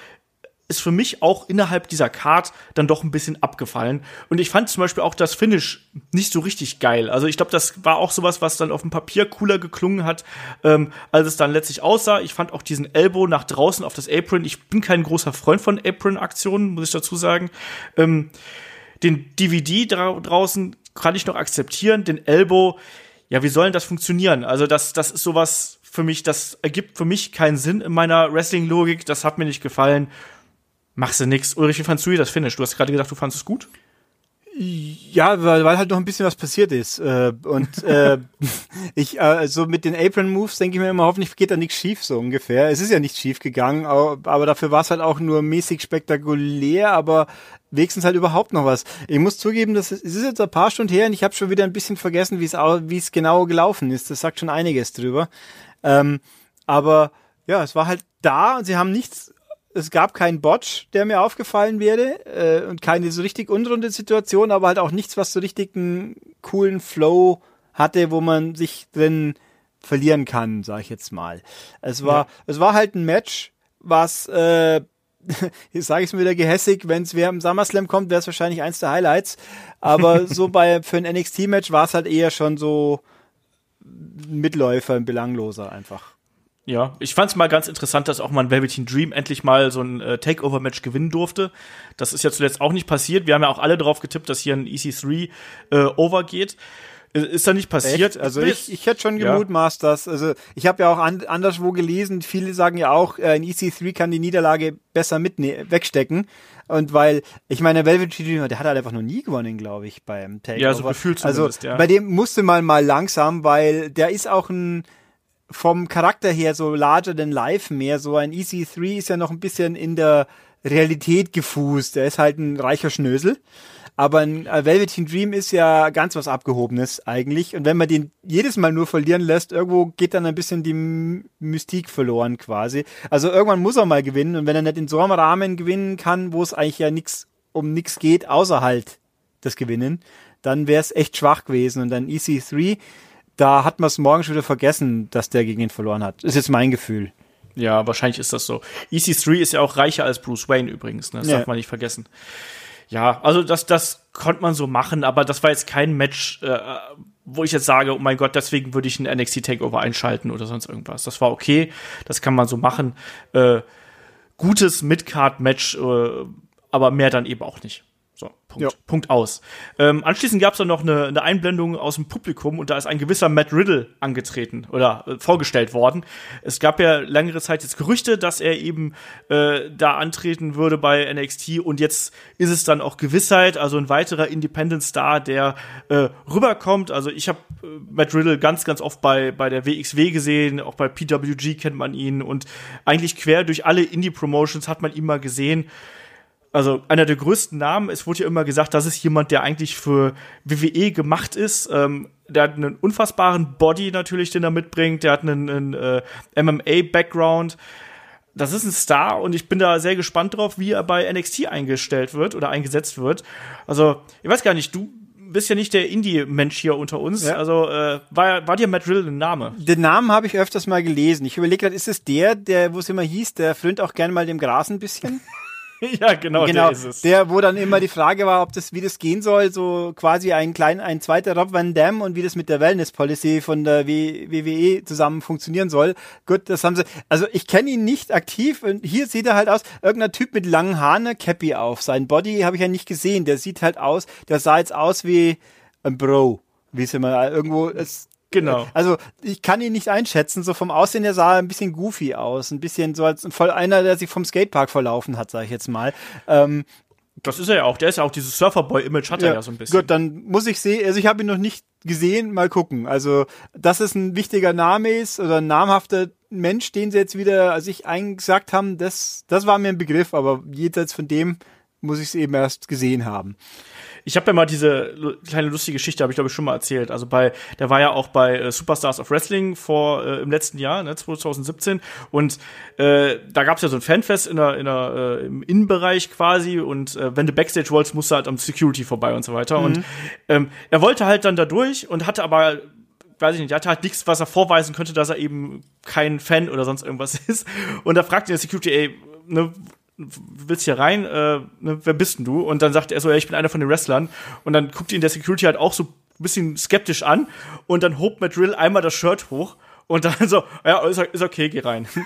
ist für mich auch innerhalb dieser Card dann doch ein bisschen abgefallen. Und ich fand zum Beispiel auch das Finish nicht so richtig geil. Also ich glaube, das war auch sowas, was dann auf dem Papier cooler geklungen hat, ähm, als es dann letztlich aussah. Ich fand auch diesen Elbow nach draußen auf das Apron. Ich bin kein großer Freund von Apron-Aktionen, muss ich dazu sagen. Ähm, den DVD dra draußen kann ich noch akzeptieren. Den Elbow, ja, wie soll denn das funktionieren? Also das, das ist sowas für mich, das ergibt für mich keinen Sinn in meiner Wrestling-Logik. Das hat mir nicht gefallen machst du nix. Ulrich, wie fandst du das Finish? Du hast gerade gesagt, du fandest es gut? Ja, weil, weil halt noch ein bisschen was passiert ist. Äh, und äh, [LAUGHS] ich, äh, so mit den Apron Moves denke ich mir immer, hoffentlich geht da nichts schief, so ungefähr. Es ist ja nicht schief gegangen, aber dafür war es halt auch nur mäßig spektakulär, aber wenigstens halt überhaupt noch was. Ich muss zugeben, das ist, es ist jetzt ein paar Stunden her und ich habe schon wieder ein bisschen vergessen, wie es wie es genau gelaufen ist. Das sagt schon einiges drüber. Ähm, aber ja, es war halt da und sie haben nichts es gab keinen Botch, der mir aufgefallen wäre äh, und keine so richtig unrunde Situation, aber halt auch nichts, was so richtig einen coolen Flow hatte, wo man sich drin verlieren kann, sag ich jetzt mal. Es war, ja. es war halt ein Match, was, äh, [LAUGHS] jetzt sage ich es wieder gehässig, wenn es wer im SummerSlam kommt, wäre es wahrscheinlich eins der Highlights. Aber [LAUGHS] so bei für ein NXT-Match war es halt eher schon so Mitläufer, ein belangloser einfach. Ja, ich fand es mal ganz interessant, dass auch mal ein Velveteen Dream endlich mal so ein äh, Takeover-Match gewinnen durfte. Das ist ja zuletzt auch nicht passiert. Wir haben ja auch alle darauf getippt, dass hier ein EC3 äh, overgeht. Ist da nicht passiert? Echt? Also ich, ich hätte schon gemutmaßt, ja. dass, also ich habe ja auch an, anderswo gelesen, viele sagen ja auch, äh, ein EC3 kann die Niederlage besser mitne wegstecken. Und weil, ich meine, Velvet Dream, der hat halt einfach noch nie gewonnen, glaube ich, beim Takeover. Ja, so gefühlt also zumindest, also, ja. Bei dem musste man mal langsam, weil der ist auch ein, vom Charakter her so larger than life mehr. So ein EC3 ist ja noch ein bisschen in der Realität gefußt. Er ist halt ein reicher Schnösel. Aber ein Velveteen Dream ist ja ganz was Abgehobenes eigentlich. Und wenn man den jedes Mal nur verlieren lässt, irgendwo geht dann ein bisschen die Mystik verloren quasi. Also irgendwann muss er mal gewinnen. Und wenn er nicht in so einem Rahmen gewinnen kann, wo es eigentlich ja nichts um nichts geht, außer halt das Gewinnen, dann wäre es echt schwach gewesen. Und dann EC3 da hat man es morgen schon wieder vergessen, dass der gegen ihn verloren hat. Ist jetzt mein Gefühl. Ja, wahrscheinlich ist das so. EC3 ist ja auch reicher als Bruce Wayne übrigens, ne? das ja. darf man nicht vergessen. Ja, also das, das konnte man so machen, aber das war jetzt kein Match, äh, wo ich jetzt sage, oh mein Gott, deswegen würde ich ein NXT Takeover einschalten oder sonst irgendwas. Das war okay, das kann man so machen. Äh, gutes Midcard-Match, äh, aber mehr dann eben auch nicht. So, Punkt, ja. Punkt aus. Ähm, anschließend gab es dann noch eine, eine, Einblendung aus dem Publikum und da ist ein gewisser Matt Riddle angetreten oder äh, vorgestellt worden. Es gab ja längere Zeit jetzt Gerüchte, dass er eben äh, da antreten würde bei NXT und jetzt ist es dann auch Gewissheit, also ein weiterer Independent Star, der äh, rüberkommt. Also ich habe äh, Matt Riddle ganz, ganz oft bei, bei der WXW gesehen, auch bei PWG kennt man ihn und eigentlich quer durch alle Indie-Promotions hat man ihn mal gesehen also einer der größten Namen. Es wurde ja immer gesagt, das ist jemand, der eigentlich für WWE gemacht ist. Ähm, der hat einen unfassbaren Body natürlich, den er mitbringt. Der hat einen, einen äh, MMA-Background. Das ist ein Star und ich bin da sehr gespannt drauf, wie er bei NXT eingestellt wird oder eingesetzt wird. Also, ich weiß gar nicht, du bist ja nicht der Indie-Mensch hier unter uns. Ja. Also äh, war, war dir Matt Riddle ein Name? Den Namen habe ich öfters mal gelesen. Ich überlege gerade, ist es der, der, wo es immer hieß, der frönt auch gerne mal dem Gras ein bisschen? [LAUGHS] [LAUGHS] ja, genau, genau, der ist es. Der, wo dann immer die Frage war, ob das, wie das gehen soll, so quasi ein klein, ein zweiter Rob Van Dam und wie das mit der Wellness Policy von der WWE zusammen funktionieren soll. Gut, das haben sie, also ich kenne ihn nicht aktiv und hier sieht er halt aus, irgendein Typ mit langen Haaren, Cappy auf. Sein Body habe ich ja nicht gesehen, der sieht halt aus, der sah jetzt aus wie ein Bro wie es immer irgendwo ist. Genau. Also ich kann ihn nicht einschätzen. So vom Aussehen her sah er ein bisschen goofy aus, ein bisschen so als voll einer, der sich vom Skatepark verlaufen hat, sage ich jetzt mal. Ähm, das ist er ja auch. Der ist ja auch dieses Surferboy-Image hat ja, er ja so ein bisschen. Gut, dann muss ich sehen. Also ich habe ihn noch nicht gesehen. Mal gucken. Also dass es ein wichtiger Name ist oder ein namhafter Mensch, den sie jetzt wieder, als ich eingesagt haben, das, das war mir ein Begriff. Aber jenseits von dem muss ich es eben erst gesehen haben. Ich habe ja mal diese kleine lustige Geschichte, habe ich glaube ich schon mal erzählt. Also bei, der war ja auch bei äh, Superstars of Wrestling vor äh, im letzten Jahr, ne, 2017. Und äh, da gab es ja so ein Fanfest in der, in der, äh, im Innenbereich quasi. Und äh, wenn du Backstage wolltest, musst du halt am Security vorbei und so weiter. Mhm. Und ähm, er wollte halt dann da durch und hatte aber weiß ich nicht, er hatte halt nichts, was er vorweisen könnte, dass er eben kein Fan oder sonst irgendwas [LAUGHS] ist. Und da fragte der Security, ey, ne, willst hier rein, äh, ne, wer bist denn du? Und dann sagt er so, ja, ich bin einer von den Wrestlern. Und dann guckt ihn der Security halt auch so ein bisschen skeptisch an. Und dann hobt Matt Drill einmal das Shirt hoch. Und dann [LAUGHS] so, ja, ist, ist okay, geh rein. [LAUGHS]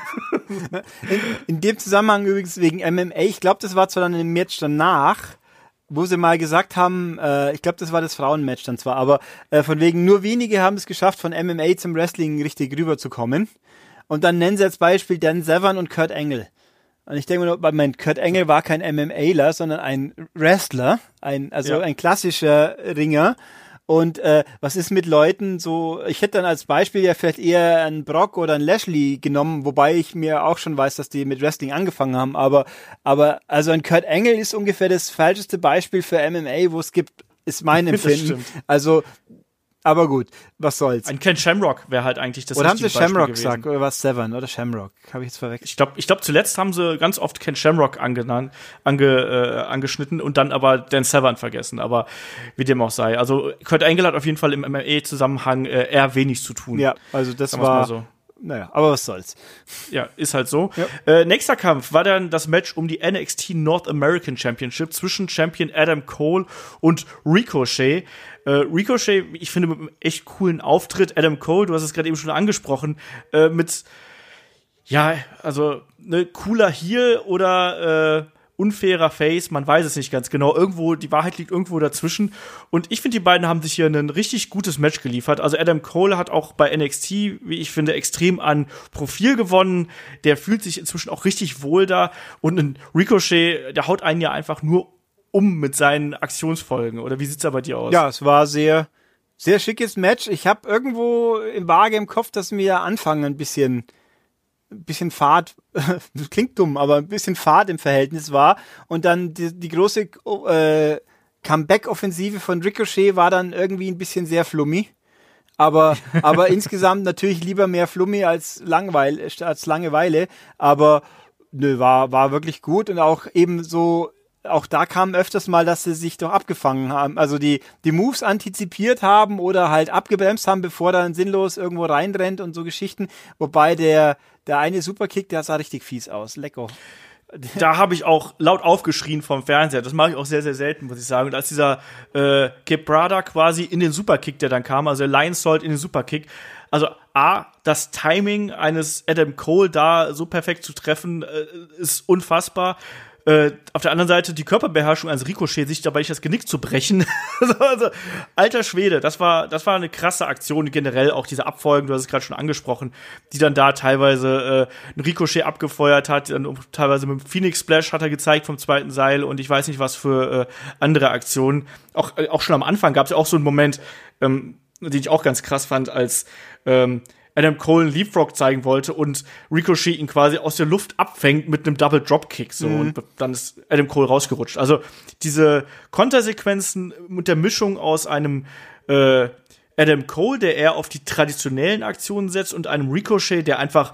In, in, dem Zusammenhang übrigens wegen MMA, ich glaube, das war zwar dann im Match danach, wo sie mal gesagt haben, äh, ich glaube, das war das Frauenmatch dann zwar, aber äh, von wegen nur wenige haben es geschafft, von MMA zum Wrestling richtig rüberzukommen. Und dann nennen sie als Beispiel Dan Severn und Kurt Engel. Und ich denke mir, mein Kurt Engel war kein MMAler, sondern ein Wrestler, ein, also ja. ein klassischer Ringer. Und äh, was ist mit Leuten so, ich hätte dann als Beispiel ja vielleicht eher einen Brock oder einen Lashley genommen, wobei ich mir auch schon weiß, dass die mit Wrestling angefangen haben, aber, aber also ein Kurt Engel ist ungefähr das falscheste Beispiel für MMA, wo es gibt, ist mein [LAUGHS] Empfinden. Also aber gut, was soll's. Ein Ken Shamrock wäre halt eigentlich das Oder haben sie Shamrock gesagt, oder was Seven oder Shamrock? Habe ich jetzt verwechselt. Ich glaube, ich glaub, zuletzt haben sie ganz oft Ken Shamrock angenannt, ange, äh, angeschnitten und dann aber Dan Severn vergessen. Aber wie dem auch sei. Also Kurt Angle hat auf jeden Fall im MMA-Zusammenhang äh, eher wenig zu tun. Ja, also das war. So. Naja, aber was soll's. Ja, ist halt so. Ja. Äh, nächster Kampf war dann das Match um die NXT North American Championship zwischen Champion Adam Cole und Ricochet. Äh, Ricochet, ich finde, mit einem echt coolen Auftritt. Adam Cole, du hast es gerade eben schon angesprochen, äh, mit, ja, also, ne, cooler Heel oder, äh, unfairer Face, man weiß es nicht ganz genau. Irgendwo, die Wahrheit liegt irgendwo dazwischen. Und ich finde, die beiden haben sich hier ein richtig gutes Match geliefert. Also Adam Cole hat auch bei NXT, wie ich finde, extrem an Profil gewonnen. Der fühlt sich inzwischen auch richtig wohl da. Und ein Ricochet, der haut einen ja einfach nur um mit seinen Aktionsfolgen. Oder wie sieht's da bei dir aus? Ja, es war sehr, sehr schickes Match. Ich habe irgendwo im Vage im Kopf, dass mir Anfang ein bisschen ein bisschen Fahrt, [LAUGHS] klingt dumm, aber ein bisschen Fahrt im Verhältnis war. Und dann die, die große äh, Comeback-Offensive von Ricochet war dann irgendwie ein bisschen sehr flummi. Aber, [LAUGHS] aber insgesamt natürlich lieber mehr Flummi als, Langweil, als Langeweile. Aber nö, war, war wirklich gut und auch eben so auch da kam öfters mal, dass sie sich doch abgefangen haben, also die, die Moves antizipiert haben oder halt abgebremst haben, bevor dann sinnlos irgendwo reinrennt und so Geschichten. Wobei der, der eine Superkick, der sah richtig fies aus. Lecker. Da habe ich auch laut aufgeschrien vom Fernseher. Das mache ich auch sehr, sehr selten, muss ich sagen. Und als dieser äh, Quebrada quasi in den Superkick, der dann kam, also Lion Salt in den Superkick, also A, das Timing eines Adam Cole da so perfekt zu treffen, äh, ist unfassbar äh, auf der anderen Seite die Körperbeherrschung als Ricochet, sich dabei nicht das Genick zu brechen. [LAUGHS] also, alter Schwede, das war, das war eine krasse Aktion, generell auch diese Abfolgen, du hast es gerade schon angesprochen, die dann da teilweise äh, ein Ricochet abgefeuert hat, dann teilweise mit dem Phoenix Splash hat er gezeigt vom zweiten Seil und ich weiß nicht was für äh, andere Aktionen. Auch, äh, auch schon am Anfang gab es ja auch so einen Moment, ähm, den ich auch ganz krass fand, als ähm, Adam Cole einen Leapfrog zeigen wollte und Ricochet ihn quasi aus der Luft abfängt mit einem Double Dropkick so mhm. und dann ist Adam Cole rausgerutscht. Also diese Kontersequenzen mit der Mischung aus einem äh, Adam Cole, der eher auf die traditionellen Aktionen setzt und einem Ricochet, der einfach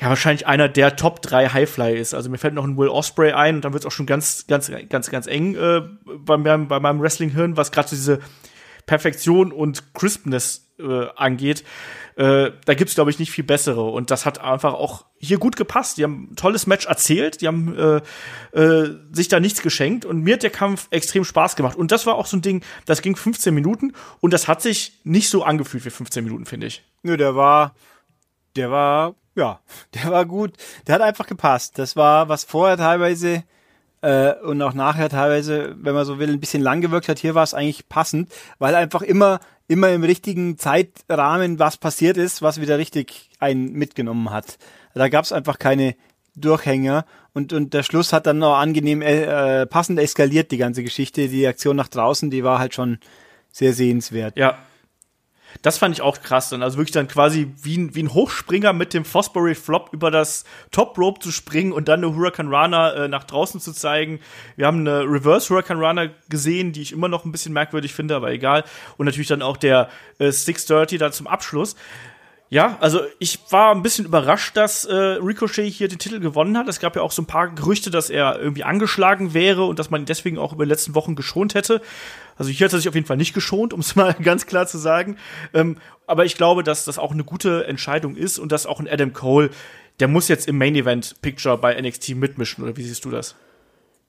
ja wahrscheinlich einer der Top 3 Highfly ist. Also mir fällt noch ein Will Osprey ein und dann wird es auch schon ganz ganz ganz ganz eng äh, bei, meinem, bei meinem Wrestling Hirn, was gerade so diese Perfektion und Crispness äh, angeht. Äh, da gibt's glaube ich nicht viel bessere und das hat einfach auch hier gut gepasst. Die haben ein tolles Match erzählt, die haben äh, äh, sich da nichts geschenkt und mir hat der Kampf extrem Spaß gemacht und das war auch so ein Ding, das ging 15 Minuten und das hat sich nicht so angefühlt wie 15 Minuten, finde ich. Nö, der war der war ja, [LAUGHS] der war gut. Der hat einfach gepasst. Das war was vorher teilweise äh, und auch nachher teilweise, wenn man so will, ein bisschen lang gewirkt hat. Hier war es eigentlich passend, weil einfach immer immer im richtigen Zeitrahmen was passiert ist, was wieder richtig einen mitgenommen hat. Da gab es einfach keine Durchhänger und, und der Schluss hat dann noch angenehm äh, passend eskaliert, die ganze Geschichte. Die Aktion nach draußen, die war halt schon sehr sehenswert. Ja, das fand ich auch krass dann. Also wirklich dann quasi wie ein, wie ein Hochspringer mit dem Fosbury Flop über das Top Rope zu springen und dann eine Hurricane Runner äh, nach draußen zu zeigen. Wir haben eine Reverse Hurricane Runner gesehen, die ich immer noch ein bisschen merkwürdig finde, aber egal. Und natürlich dann auch der äh, 630 da zum Abschluss. Ja, also ich war ein bisschen überrascht, dass äh, Ricochet hier den Titel gewonnen hat. Es gab ja auch so ein paar Gerüchte, dass er irgendwie angeschlagen wäre und dass man ihn deswegen auch über die letzten Wochen geschont hätte. Also hier hat er sich auf jeden Fall nicht geschont, um es [LAUGHS] mal ganz klar zu sagen. Ähm, aber ich glaube, dass das auch eine gute Entscheidung ist und dass auch ein Adam Cole, der muss jetzt im Main Event Picture bei NXT mitmischen, oder wie siehst du das?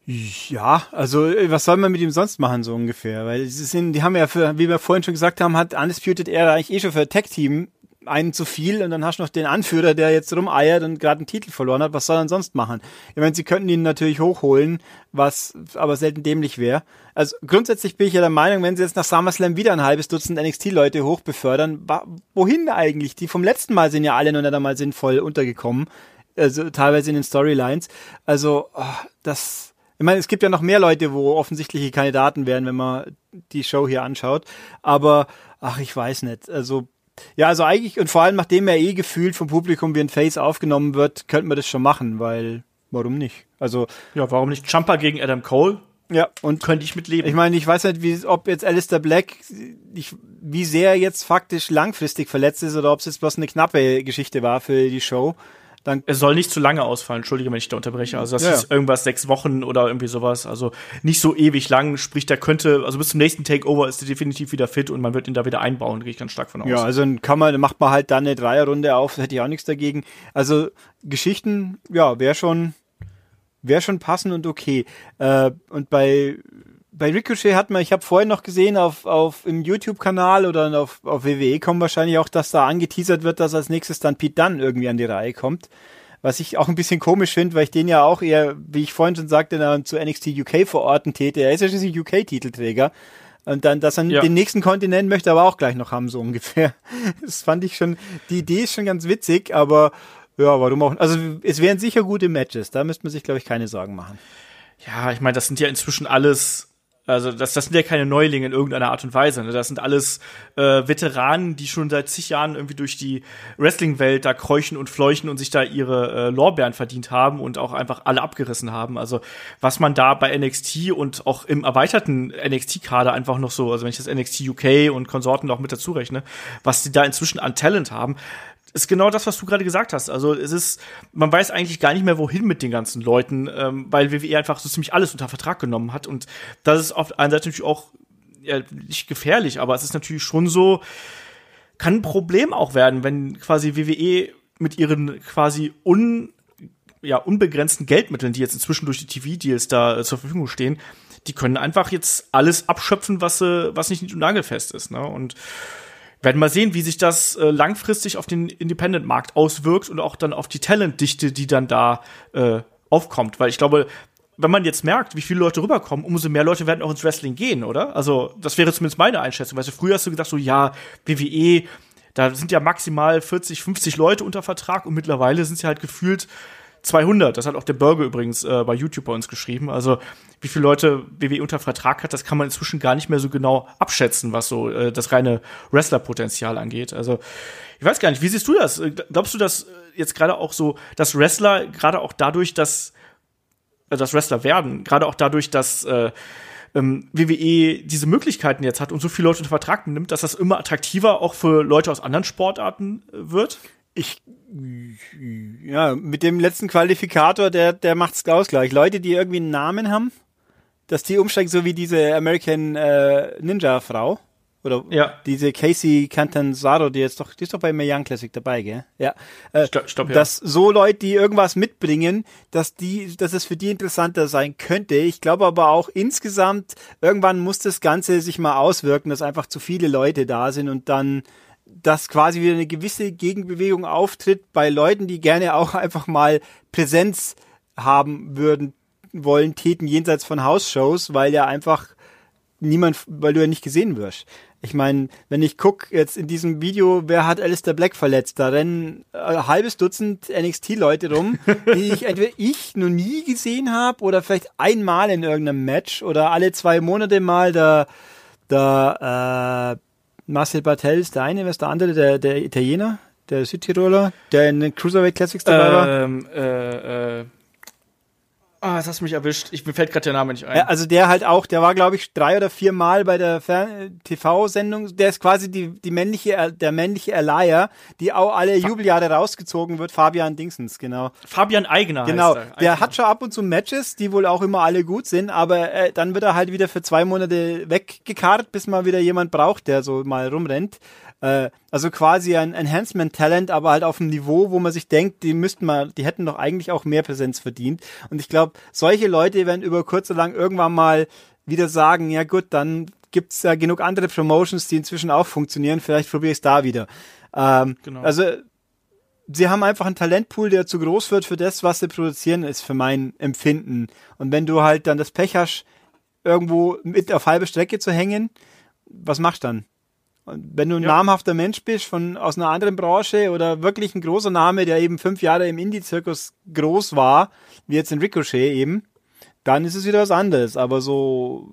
Ja, also äh, was soll man mit ihm sonst machen, so ungefähr? Weil sie sind, die haben ja für, wie wir vorhin schon gesagt haben, hat Undisputed Era eigentlich eh schon für Tag Team einen zu viel und dann hast du noch den Anführer, der jetzt rumeiert und gerade einen Titel verloren hat. Was soll er sonst machen? Ich meine, sie könnten ihn natürlich hochholen, was aber selten dämlich wäre. Also grundsätzlich bin ich ja der Meinung, wenn sie jetzt nach SummerSlam wieder ein halbes Dutzend NXT-Leute hochbefördern, wohin eigentlich? Die vom letzten Mal sind ja alle noch nicht einmal sinnvoll untergekommen. Also teilweise in den Storylines. Also, oh, das. Ich meine, es gibt ja noch mehr Leute, wo offensichtliche Kandidaten wären, wenn man die Show hier anschaut. Aber, ach, ich weiß nicht. Also, ja, also eigentlich, und vor allem nachdem er eh gefühlt vom Publikum wie ein Face aufgenommen wird, könnte man das schon machen, weil warum nicht? Also. Ja, warum nicht Jumper gegen Adam Cole? Ja, und könnte ich mitleben. Ich meine, ich weiß nicht, wie, ob jetzt Alistair Black, ich, wie sehr jetzt faktisch langfristig verletzt ist oder ob es jetzt bloß eine knappe Geschichte war für die Show. Dann es soll nicht zu lange ausfallen, entschuldige, wenn ich da unterbreche. Also das ja. ist irgendwas sechs Wochen oder irgendwie sowas. Also nicht so ewig lang. Sprich, der könnte, also bis zum nächsten Takeover ist er definitiv wieder fit und man wird ihn da wieder einbauen, gehe ich ganz stark von aus. Ja, also dann kann man, macht man halt dann eine Dreierrunde auf, hätte ich auch nichts dagegen. Also Geschichten, ja, wäre schon, wäre schon passend und okay. Äh, und bei bei Ricochet hat man, ich habe vorhin noch gesehen auf, auf im YouTube-Kanal oder auf, auf WWE kommen wahrscheinlich auch, dass da angeteasert wird, dass als nächstes dann Pete Dunn irgendwie an die Reihe kommt. Was ich auch ein bisschen komisch finde, weil ich den ja auch eher, wie ich vorhin schon sagte, dann zu NXT UK verorten täte. Er ist ja schließlich UK-Titelträger. Und dann, dass er ja. den nächsten Kontinent möchte aber auch gleich noch haben, so ungefähr. [LAUGHS] Das fand ich schon, die Idee ist schon ganz witzig, aber ja, warum auch? Also es wären sicher gute Matches, da müsste man sich, glaube ich, keine Sorgen machen. Ja, ich meine, das sind ja inzwischen alles also das, das sind ja keine Neulinge in irgendeiner Art und Weise. Ne? Das sind alles äh, Veteranen, die schon seit zig Jahren irgendwie durch die Wrestling-Welt da kräuchen und fleuchen und sich da ihre äh, Lorbeeren verdient haben und auch einfach alle abgerissen haben. Also was man da bei NXT und auch im erweiterten NXT-Kader einfach noch so, also wenn ich das NXT UK und Konsorten noch mit dazu rechne, was die da inzwischen an Talent haben, ist genau das, was du gerade gesagt hast. Also es ist, man weiß eigentlich gar nicht mehr, wohin mit den ganzen Leuten, ähm, weil WWE einfach so ziemlich alles unter Vertrag genommen hat. Und das ist auf der einen Seite natürlich auch ja, nicht gefährlich, aber es ist natürlich schon so, kann ein Problem auch werden, wenn quasi WWE mit ihren quasi un, ja, unbegrenzten Geldmitteln, die jetzt inzwischen durch die TV-Deals da äh, zur Verfügung stehen, die können einfach jetzt alles abschöpfen, was, äh, was nicht nagelfest ist. Ne? Und werden mal sehen, wie sich das äh, langfristig auf den Independent-Markt auswirkt und auch dann auf die Talentdichte, die dann da äh, aufkommt. Weil ich glaube, wenn man jetzt merkt, wie viele Leute rüberkommen, umso mehr Leute werden auch ins Wrestling gehen, oder? Also, das wäre zumindest meine Einschätzung. Weißt du, früher hast du gedacht, so, ja, WWE, da sind ja maximal 40, 50 Leute unter Vertrag und mittlerweile sind sie halt gefühlt 200. Das hat auch der Burger übrigens äh, bei YouTube bei uns geschrieben. Also, wie viele Leute WWE unter Vertrag hat, das kann man inzwischen gar nicht mehr so genau abschätzen, was so äh, das reine Wrestler-Potenzial angeht. Also, ich weiß gar nicht, wie siehst du das? Glaubst du, dass jetzt gerade auch so, dass Wrestler gerade auch dadurch, dass äh, dass Wrestler werden, gerade auch dadurch, dass äh, ähm, WWE diese Möglichkeiten jetzt hat und so viele Leute unter Vertrag nimmt, dass das immer attraktiver auch für Leute aus anderen Sportarten äh, wird? Ich ja, mit dem letzten Qualifikator, der, der macht's ausgleich. Leute, die irgendwie einen Namen haben, dass die umsteigen, so wie diese American äh, Ninja Frau. Oder ja. diese Casey Cantanzaro, die jetzt doch, die ist doch bei Young Classic dabei, gell? Ja. Äh, stopp, stopp, ja. Dass so Leute, die irgendwas mitbringen, dass die, dass es für die interessanter sein könnte. Ich glaube aber auch insgesamt, irgendwann muss das Ganze sich mal auswirken, dass einfach zu viele Leute da sind und dann dass quasi wieder eine gewisse Gegenbewegung auftritt bei Leuten, die gerne auch [LAUGHS] einfach mal Präsenz haben würden, wollen, täten jenseits von Hausshows, weil ja einfach niemand, weil du ja nicht gesehen wirst. Ich meine, wenn ich guck jetzt in diesem Video, wer hat Alistair Black verletzt, da rennen ein halbes Dutzend NXT-Leute rum, die ich [LAUGHS] entweder ich noch nie gesehen habe oder vielleicht einmal in irgendeinem Match oder alle zwei Monate mal der, der äh, Marcel Bartel ist der eine, wer ist der andere, der, der Italiener, der Südtiroler, der in den Cruiserweight Classics dabei war. Ähm, äh, äh Ah, das hast mich erwischt. Ich, mir fällt gerade der Name nicht ein. Ja, also der halt auch, der war, glaube ich, drei oder vier Mal bei der TV-Sendung. Der ist quasi die, die männliche, der männliche Erleiher, die auch alle Fa Jubeljahre rausgezogen wird. Fabian Dingsens, genau. Fabian Eigner Genau. Der, der hat schon ab und zu Matches, die wohl auch immer alle gut sind, aber äh, dann wird er halt wieder für zwei Monate weggekarrt, bis mal wieder jemand braucht, der so mal rumrennt. Äh, also quasi ein Enhancement-Talent, aber halt auf einem Niveau, wo man sich denkt, die müssten mal, die hätten doch eigentlich auch mehr Präsenz verdient. Und ich glaube, solche Leute werden über kurz oder lang irgendwann mal wieder sagen, ja gut, dann gibt's ja genug andere Promotions, die inzwischen auch funktionieren, vielleicht probiere ich es da wieder. Ähm, genau. Also sie haben einfach einen Talentpool, der zu groß wird für das, was sie produzieren, ist für mein Empfinden. Und wenn du halt dann das Pech hast, irgendwo mit auf halbe Strecke zu hängen, was machst du dann? Und wenn du ein ja. namhafter Mensch bist von aus einer anderen Branche oder wirklich ein großer Name, der eben fünf Jahre im Indie-Zirkus groß war, wie jetzt in Ricochet eben, dann ist es wieder was anderes. Aber so,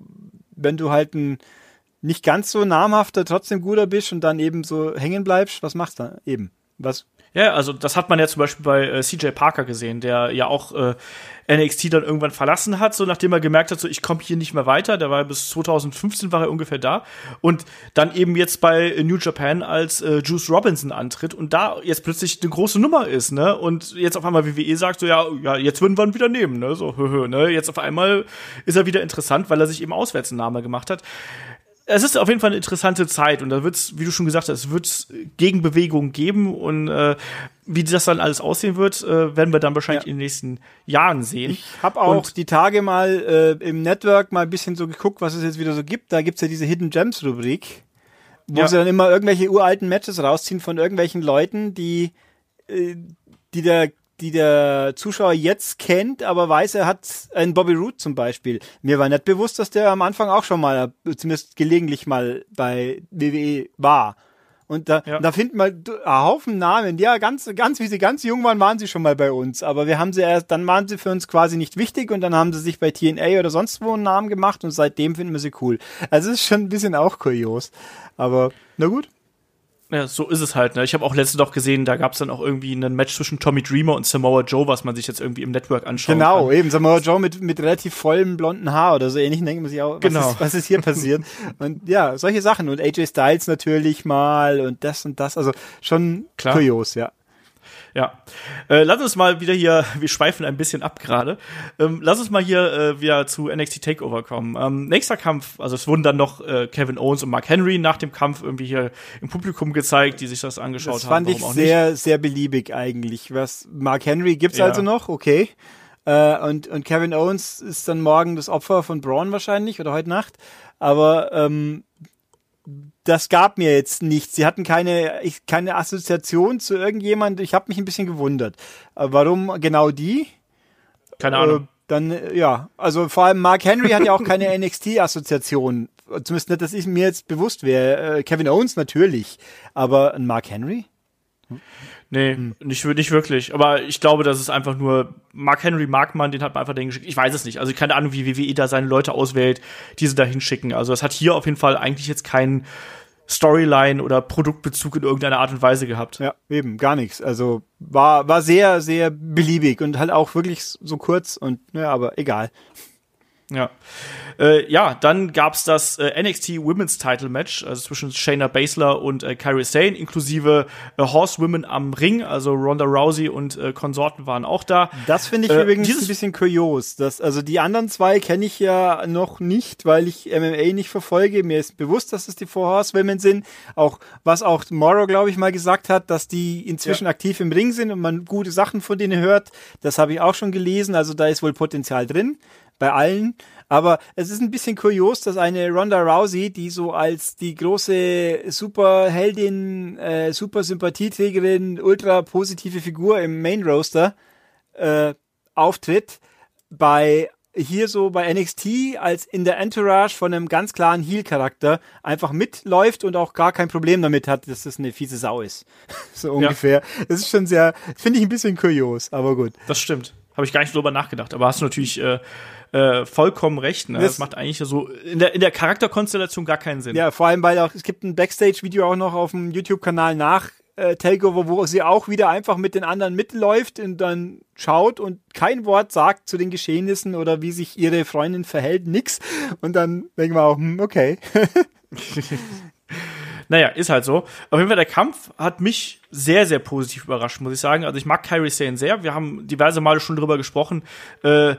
wenn du halt ein nicht ganz so namhafter, trotzdem guter bist und dann eben so hängen bleibst, was machst du dann eben? Was ja, also das hat man ja zum Beispiel bei äh, CJ Parker gesehen, der ja auch äh, NXT dann irgendwann verlassen hat, so nachdem er gemerkt hat, so ich komme hier nicht mehr weiter. Der war bis 2015 war er ungefähr da und dann eben jetzt bei New Japan als äh, Juice Robinson antritt und da jetzt plötzlich eine große Nummer ist, ne? Und jetzt auf einmal WWE sagt so ja, ja, jetzt würden wir ihn wieder nehmen, ne? So, ne? Jetzt auf einmal ist er wieder interessant, weil er sich eben auswärts einen Namen gemacht hat es ist auf jeden Fall eine interessante Zeit und da wird es, wie du schon gesagt hast, wird es Gegenbewegungen geben und äh, wie das dann alles aussehen wird, äh, werden wir dann wahrscheinlich ja. in den nächsten Jahren sehen. Ich habe auch und die Tage mal äh, im Network mal ein bisschen so geguckt, was es jetzt wieder so gibt. Da gibt's ja diese Hidden Gems Rubrik, wo ja. sie dann immer irgendwelche uralten Matches rausziehen von irgendwelchen Leuten, die äh, die der die der Zuschauer jetzt kennt, aber weiß, er hat einen Bobby Root zum Beispiel. Mir war nicht bewusst, dass der am Anfang auch schon mal, zumindest gelegentlich mal bei WWE war. Und da, ja. da finden wir einen Haufen Namen. Ja, ganz, ganz, wie sie ganz jung waren, waren sie schon mal bei uns. Aber wir haben sie erst, dann waren sie für uns quasi nicht wichtig und dann haben sie sich bei TNA oder sonst wo einen Namen gemacht und seitdem finden wir sie cool. Also es ist schon ein bisschen auch kurios. Aber, na gut. Ja, so ist es halt. Ne? Ich habe auch letztens noch gesehen, da gab es dann auch irgendwie ein Match zwischen Tommy Dreamer und Samoa Joe, was man sich jetzt irgendwie im Network anschaut. Genau, kann. eben Samoa Joe mit, mit relativ vollem blonden Haar oder so ähnlich denkt man sich auch, was, genau. ist, was ist hier passiert? [LAUGHS] und ja, solche Sachen. Und AJ Styles natürlich mal und das und das. Also schon Klar. kurios, ja. Ja. Äh, lass uns mal wieder hier, [LAUGHS] wir schweifen ein bisschen ab gerade. Ähm, lass uns mal hier äh, wieder zu NXT Takeover kommen. Ähm, nächster Kampf, also es wurden dann noch äh, Kevin Owens und Mark Henry nach dem Kampf irgendwie hier im Publikum gezeigt, die sich das angeschaut das haben. Das fand ich sehr, sehr beliebig eigentlich. Was Mark Henry gibt's ja. also noch, okay. Äh, und, und Kevin Owens ist dann morgen das Opfer von Braun wahrscheinlich oder heute Nacht. Aber ähm, das gab mir jetzt nichts. Sie hatten keine, ich, keine Assoziation zu irgendjemand. Ich habe mich ein bisschen gewundert. Äh, warum genau die? Keine Ahnung. Äh, dann, äh, ja, also vor allem Mark Henry hat ja auch keine [LAUGHS] NXT-Assoziation. Zumindest nicht, dass ich mir jetzt bewusst wäre. Äh, Kevin Owens natürlich, aber ein Mark Henry? Nee, hm. nicht, nicht wirklich. Aber ich glaube, das ist einfach nur Mark Henry mag man, den hat man einfach den geschickt. Ich weiß es nicht. Also keine Ahnung, wie WWE da seine Leute auswählt, die sie da hinschicken. Also es hat hier auf jeden Fall eigentlich jetzt keinen Storyline oder Produktbezug in irgendeiner Art und Weise gehabt. Ja, eben, gar nichts. Also war, war sehr, sehr beliebig und halt auch wirklich so kurz und, ja, aber egal. Ja. Äh, ja, dann gab's das äh, NXT Women's Title Match, also zwischen Shayna Baszler und äh, Kairi Sane, inklusive äh, Horsewomen am Ring, also Ronda Rousey und äh, Konsorten waren auch da. Das finde ich äh, übrigens ein bisschen kurios. Dass, also die anderen zwei kenne ich ja noch nicht, weil ich MMA nicht verfolge. Mir ist bewusst, dass es die Four Horsewomen sind. Auch was auch Morrow, glaube ich, mal gesagt hat, dass die inzwischen ja. aktiv im Ring sind und man gute Sachen von denen hört. Das habe ich auch schon gelesen. Also da ist wohl Potenzial drin bei allen. Aber es ist ein bisschen kurios, dass eine Ronda Rousey, die so als die große Superheldin, äh, super Sympathieträgerin, ultra positive Figur im Main Roaster äh, auftritt, bei hier so bei NXT als in der Entourage von einem ganz klaren Heel-Charakter einfach mitläuft und auch gar kein Problem damit hat, dass das eine fiese Sau ist. [LAUGHS] so ungefähr. Ja. Das ist schon sehr, finde ich ein bisschen kurios, aber gut. Das stimmt. Habe ich gar nicht drüber nachgedacht, aber hast du natürlich äh, äh, vollkommen recht. Ne? Das, das, macht eigentlich so in der, in der Charakterkonstellation gar keinen Sinn. Ja, vor allem, weil auch, es gibt ein Backstage-Video auch noch auf dem YouTube-Kanal nach äh, Takeover, wo sie auch wieder einfach mit den anderen mitläuft und dann schaut und kein Wort sagt zu den Geschehnissen oder wie sich ihre Freundin verhält, nix. Und dann denken wir auch, hm, okay. [LAUGHS] Naja, ist halt so. Auf jeden Fall, der Kampf hat mich sehr, sehr positiv überrascht, muss ich sagen. Also ich mag Kyrie Sane sehr. Wir haben diverse Male schon drüber gesprochen. Äh,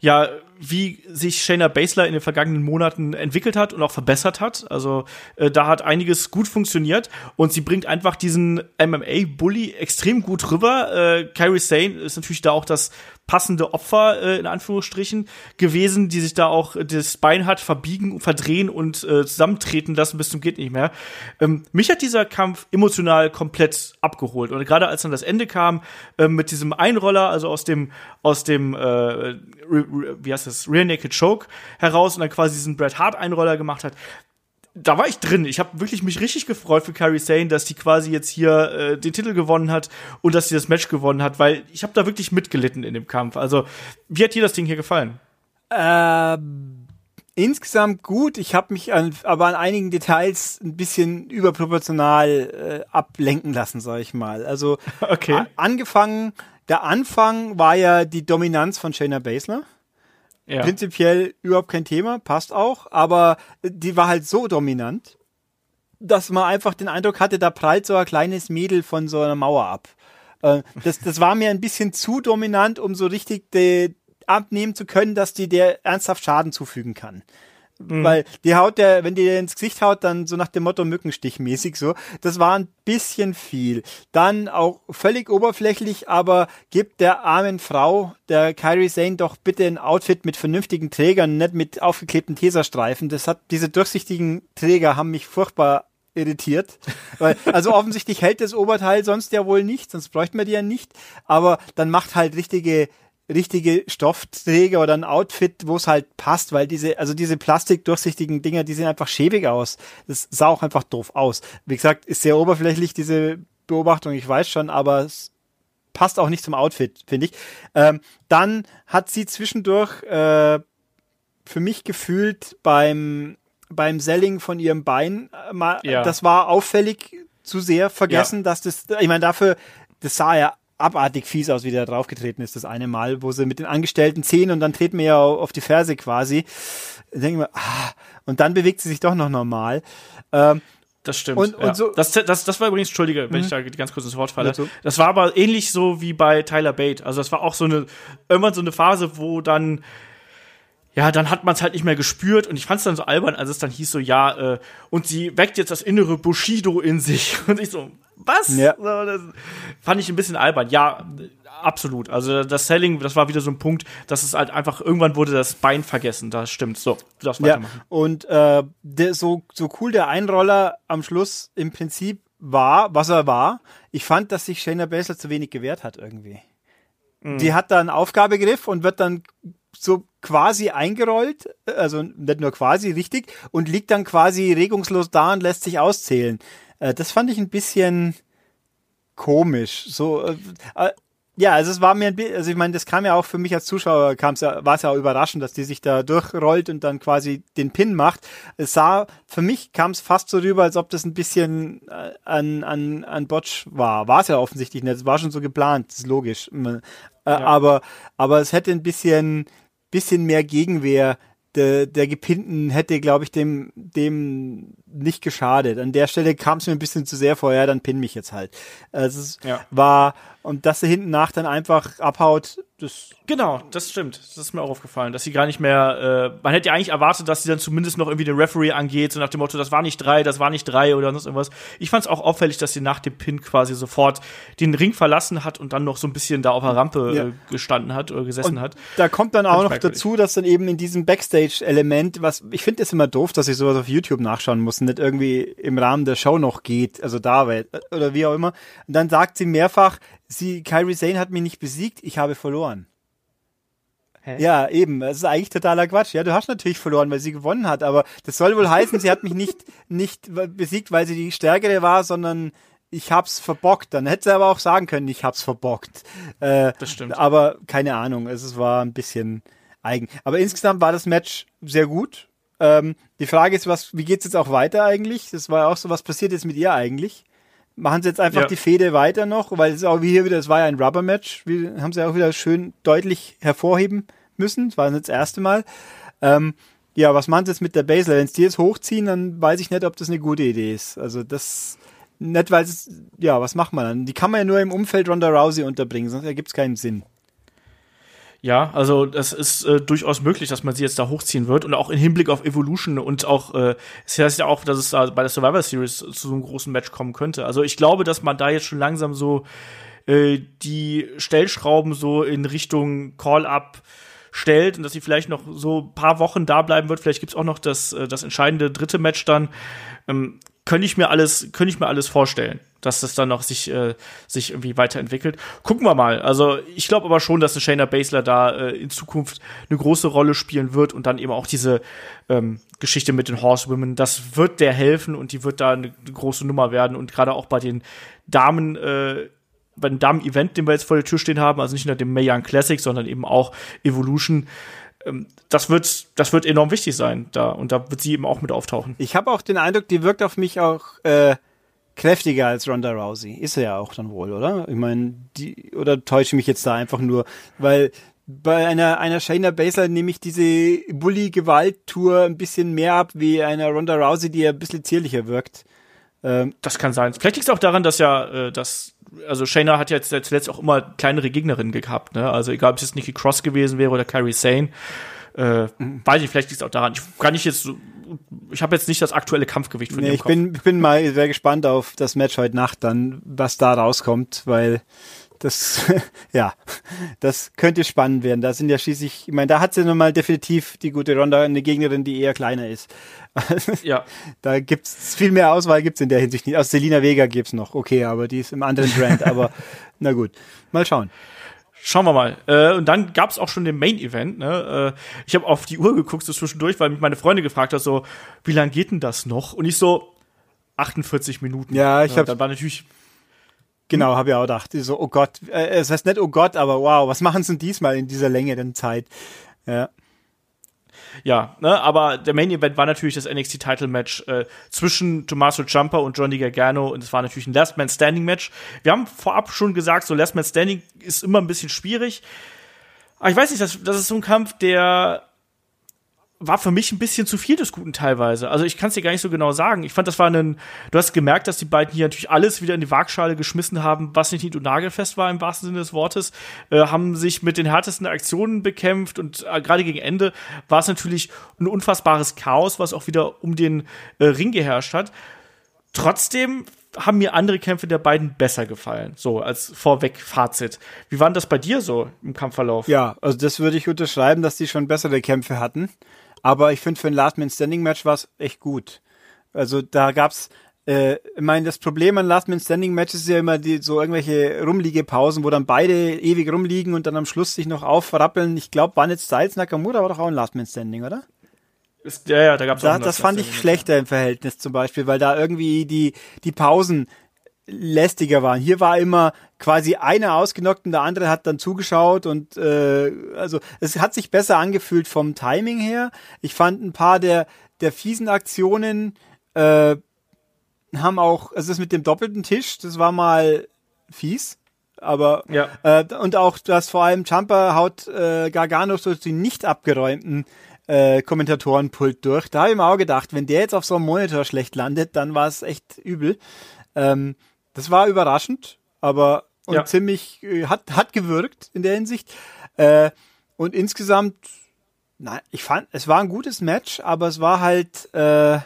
ja, wie sich Shayna Baszler in den vergangenen Monaten entwickelt hat und auch verbessert hat. Also äh, da hat einiges gut funktioniert und sie bringt einfach diesen MMA-Bully extrem gut rüber. Äh, Kyrie Sane ist natürlich da auch das passende Opfer äh, in Anführungsstrichen gewesen, die sich da auch das Bein hat verbiegen, verdrehen und äh, zusammentreten lassen bis zum geht nicht mehr. Ähm, mich hat dieser Kampf emotional komplett abgeholt und gerade als dann das Ende kam äh, mit diesem Einroller, also aus dem aus dem äh, wie heißt das Real Naked Choke heraus und dann quasi diesen Bret Hart Einroller gemacht hat, da war ich drin. Ich habe wirklich mich richtig gefreut für Kairi Sane, dass die quasi jetzt hier äh, den Titel gewonnen hat und dass sie das Match gewonnen hat, weil ich habe da wirklich mitgelitten in dem Kampf. Also, wie hat dir das Ding hier gefallen? Ähm, insgesamt gut. Ich habe mich an, aber an einigen Details ein bisschen überproportional äh, ablenken lassen, sag ich mal. Also, [LAUGHS] okay. angefangen, der Anfang war ja die Dominanz von Shayna Baszler. Ja. Prinzipiell überhaupt kein Thema, passt auch, aber die war halt so dominant, dass man einfach den Eindruck hatte, da prallt so ein kleines Mädel von so einer Mauer ab. Äh, das, das war mir ein bisschen zu dominant, um so richtig abnehmen zu können, dass die der ernsthaft Schaden zufügen kann. Mhm. Weil die haut der, wenn die dir ins Gesicht haut, dann so nach dem Motto Mückenstichmäßig so. Das war ein bisschen viel. Dann auch völlig oberflächlich, aber gibt der armen Frau, der Kyrie Sane, doch bitte ein Outfit mit vernünftigen Trägern, nicht mit aufgeklebten Teserstreifen. Das hat, diese durchsichtigen Träger haben mich furchtbar irritiert. Weil, [LAUGHS] also offensichtlich hält das Oberteil sonst ja wohl nicht, sonst bräuchten wir die ja nicht. Aber dann macht halt richtige richtige Stoffträger oder ein Outfit, wo es halt passt, weil diese, also diese plastikdurchsichtigen Dinger, die sehen einfach schäbig aus. Das sah auch einfach doof aus. Wie gesagt, ist sehr oberflächlich, diese Beobachtung, ich weiß schon, aber es passt auch nicht zum Outfit, finde ich. Ähm, dann hat sie zwischendurch äh, für mich gefühlt beim beim Selling von ihrem Bein äh, mal, ja. das war auffällig zu sehr vergessen, ja. dass das, ich meine, dafür, das sah ja abartig fies aus, wie der draufgetreten ist, das eine Mal, wo sie mit den Angestellten ziehen und dann treten wir ja auf die Ferse quasi. Denken wir, ah, und dann bewegt sie sich doch noch normal. Ähm, das stimmt. Und, und ja. so das, das, das war übrigens, Entschuldige, wenn mhm. ich da ganz kurz ins Wort falle. So. Das war aber ähnlich so wie bei Tyler Bate. Also das war auch so eine, irgendwann so eine Phase, wo dann ja, dann hat man es halt nicht mehr gespürt und ich fand es dann so albern, als es dann hieß so, ja, äh, und sie weckt jetzt das innere Bushido in sich [LAUGHS] und ich so, was? Ja. Das fand ich ein bisschen albern. Ja, absolut. Also das Selling, das war wieder so ein Punkt, dass es halt einfach irgendwann wurde das Bein vergessen. Das stimmt. So, du darfst weitermachen. Ja, und äh, der, so so cool der Einroller am Schluss im Prinzip war, was er war. Ich fand, dass sich Shayna Baszler zu wenig gewehrt hat irgendwie. Mhm. Die hat da einen Aufgabegriff und wird dann so quasi eingerollt, also nicht nur quasi, richtig, und liegt dann quasi regungslos da und lässt sich auszählen. Äh, das fand ich ein bisschen komisch. So, äh, äh ja, also es war mir ein bisschen, also ich meine, das kam ja auch für mich als Zuschauer, kam's ja, war es ja auch überraschend, dass die sich da durchrollt und dann quasi den Pin macht. Es sah, für mich kam es fast so rüber, als ob das ein bisschen äh, an, an, an Botch war. War es ja offensichtlich nicht, es war schon so geplant, ist logisch. Äh, ja. Aber, aber es hätte ein bisschen, bisschen mehr Gegenwehr der, der Gepinnten hätte, glaube ich, dem, dem nicht geschadet. An der Stelle kam es mir ein bisschen zu sehr vor, ja, dann pin mich jetzt halt. Also es ja. war, und dass er hinten nach dann einfach abhaut, das. Genau, das stimmt. Das ist mir auch aufgefallen, dass sie gar nicht mehr, äh, man hätte ja eigentlich erwartet, dass sie dann zumindest noch irgendwie den Referee angeht, so nach dem Motto, das war nicht drei, das war nicht drei oder sonst irgendwas. Ich fand es auch auffällig, dass sie nach dem Pin quasi sofort den Ring verlassen hat und dann noch so ein bisschen da auf der Rampe ja. äh, gestanden hat oder gesessen und hat. Da kommt dann auch noch dazu, dass dann eben in diesem Backstage-Element, was, ich finde es immer doof, dass ich sowas auf YouTube nachschauen muss und nicht irgendwie im Rahmen der Show noch geht, also da, oder wie auch immer. Und dann sagt sie mehrfach, sie, Kyrie Zane hat mich nicht besiegt, ich habe verloren. Hä? Ja, eben. Das ist eigentlich totaler Quatsch. Ja, du hast natürlich verloren, weil sie gewonnen hat, aber das soll wohl heißen, sie hat mich nicht, [LAUGHS] nicht besiegt, weil sie die Stärkere war, sondern ich hab's verbockt. Dann hätte sie aber auch sagen können, ich hab's verbockt. Äh, das stimmt. Aber keine Ahnung, es war ein bisschen eigen. Aber insgesamt war das Match sehr gut. Ähm, die Frage ist, was, wie geht's jetzt auch weiter eigentlich? Das war ja auch so, was passiert jetzt mit ihr eigentlich? Machen sie jetzt einfach ja. die Fehde weiter noch, weil es ist auch wie hier wieder, es war ja ein Rubber-Match, haben sie auch wieder schön deutlich hervorheben müssen. Das war das erste Mal. Ähm, ja, was machen sie jetzt mit der Basel? Wenn sie die jetzt hochziehen, dann weiß ich nicht, ob das eine gute Idee ist. Also das nicht, weil es, ja, was macht man dann? Die kann man ja nur im Umfeld Ronda Rousey unterbringen, sonst ergibt es keinen Sinn. Ja, also das ist äh, durchaus möglich, dass man sie jetzt da hochziehen wird und auch im Hinblick auf Evolution und auch äh, es heißt ja auch, dass es da bei der Survivor Series zu so einem großen Match kommen könnte. Also ich glaube, dass man da jetzt schon langsam so äh, die Stellschrauben so in Richtung Call-up stellt und dass sie vielleicht noch so paar Wochen da bleiben wird. Vielleicht gibt's auch noch das, äh, das entscheidende dritte Match dann. Ähm, könnte ich mir alles, könnte ich mir alles vorstellen, dass das dann noch sich, äh, sich irgendwie weiterentwickelt. Gucken wir mal. Also ich glaube aber schon, dass Shayna Baszler da äh, in Zukunft eine große Rolle spielen wird und dann eben auch diese ähm, Geschichte mit den Horsewomen, das wird der helfen und die wird da eine, große Nummer werden und gerade auch bei den Damen äh, bei dem Damen-Event, den wir jetzt vor der Tür stehen haben, also nicht nur dem Mae Young Classic, sondern eben auch Evolution, das wird, das wird enorm wichtig sein da und da wird sie eben auch mit auftauchen. Ich habe auch den Eindruck, die wirkt auf mich auch äh, kräftiger als Ronda Rousey. Ist er ja auch dann wohl, oder? Ich meine, die oder täusche ich mich jetzt da einfach nur, weil bei einer einer Shayna Baszler nehme ich diese Bully-Gewalt-Tour ein bisschen mehr ab wie einer Ronda Rousey, die ja ein bisschen zierlicher wirkt. Ähm, das kann sein. Vielleicht liegt es auch daran, dass ja, äh, dass also Shayna hat ja jetzt zuletzt auch immer kleinere Gegnerinnen gehabt, ne? Also egal, ob es jetzt Nikki Cross gewesen wäre oder Carrie Sane. Äh, mhm. Weiß ich, vielleicht liegt es auch daran. Ich kann nicht jetzt, ich habe jetzt nicht das aktuelle Kampfgewicht von nee, ich bin, ich bin mal sehr gespannt auf das Match heute Nacht dann, was da rauskommt, weil das, [LAUGHS] ja, das könnte spannend werden. Da sind ja schließlich, ich meine, da hat sie nun mal definitiv die gute Ronda eine Gegnerin, die eher kleiner ist. [LAUGHS] ja. Da gibt's viel mehr Auswahl gibt's in der Hinsicht nicht. Aus Selina Vega gibt's noch, okay, aber die ist im anderen Brand, aber [LAUGHS] na gut, mal schauen. Schauen wir mal. Äh, und dann gab's auch schon den Main Event. Ne? Äh, ich habe auf die Uhr geguckt so zwischendurch, weil mich meine Freunde gefragt hat, so, wie lang geht denn das noch? Und ich so 48 Minuten. Ja, ich habe. Dann war natürlich Genau, habe ich auch gedacht. So, oh Gott, äh, es heißt nicht oh Gott, aber wow, was machen sie denn diesmal in dieser längeren Zeit? Ja. Ja, ne, aber der Main Event war natürlich das NXT Title Match äh, zwischen Tommaso Ciampa und Johnny Gargano und es war natürlich ein Last Man Standing Match. Wir haben vorab schon gesagt, so Last Man Standing ist immer ein bisschen schwierig. Aber ich weiß nicht, das, das ist so ein Kampf, der war für mich ein bisschen zu viel des Guten teilweise. Also ich kann es dir gar nicht so genau sagen. Ich fand, das war ein, du hast gemerkt, dass die beiden hier natürlich alles wieder in die Waagschale geschmissen haben, was nicht nied- und nagelfest war im wahrsten Sinne des Wortes, äh, haben sich mit den härtesten Aktionen bekämpft und äh, gerade gegen Ende war es natürlich ein unfassbares Chaos, was auch wieder um den äh, Ring geherrscht hat. Trotzdem haben mir andere Kämpfe der beiden besser gefallen. So als vorweg Fazit. Wie waren das bei dir so im Kampfverlauf? Ja, also das würde ich unterschreiben, dass die schon bessere Kämpfe hatten. Aber ich finde, für ein Last Man Standing Match war es echt gut. Also da gab's, äh, ich meine, das Problem an Last Man Standing Matches ist ja immer die, so irgendwelche rumliege Pausen, wo dann beide ewig rumliegen und dann am Schluss sich noch aufrappeln. Ich glaube, war nicht Styles Nakamura, war doch auch ein Last Man Standing, oder? Ist, ja, ja, da gab's da, auch Das fand ich schlechter im Verhältnis zum Beispiel, weil da irgendwie die, die Pausen lästiger waren. Hier war immer quasi einer ausgenockt und der andere hat dann zugeschaut und äh, also es hat sich besser angefühlt vom Timing her. Ich fand ein paar der der fiesen Aktionen äh, haben auch, also das mit dem doppelten Tisch, das war mal fies. Aber ja. äh, und auch, dass vor allem Jumper haut äh, Gargano so die nicht abgeräumten äh, Kommentatorenpult durch. Da habe ich mir auch gedacht, wenn der jetzt auf so einem Monitor schlecht landet, dann war es echt übel. Ähm, das war überraschend, aber und ja. ziemlich äh, hat hat gewirkt in der Hinsicht. Äh, und insgesamt, nein, ich fand, es war ein gutes Match, aber es war halt äh,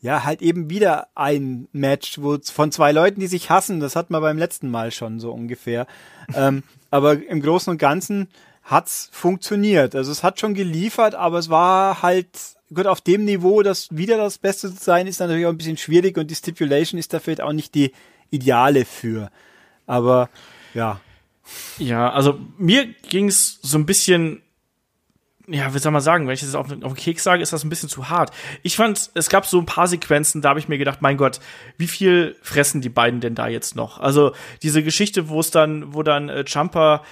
ja, halt eben wieder ein Match, wo von zwei Leuten, die sich hassen, das hat man beim letzten Mal schon so ungefähr. ähm, [LAUGHS] aber im Großen und Ganzen hat's funktioniert. Also es hat schon geliefert, aber es war halt gut auf dem Niveau, dass wieder das Beste zu sein, ist natürlich auch ein bisschen schwierig und die Stipulation ist dafür auch nicht die ideale für. Aber ja. Ja, also mir ging's so ein bisschen ja, wie soll man sagen, wenn ich das auf, auf den Keks sage, ist das ein bisschen zu hart. Ich fand, es gab so ein paar Sequenzen, da habe ich mir gedacht, mein Gott, wie viel fressen die beiden denn da jetzt noch? Also diese Geschichte, wo es dann, wo dann äh, Jumper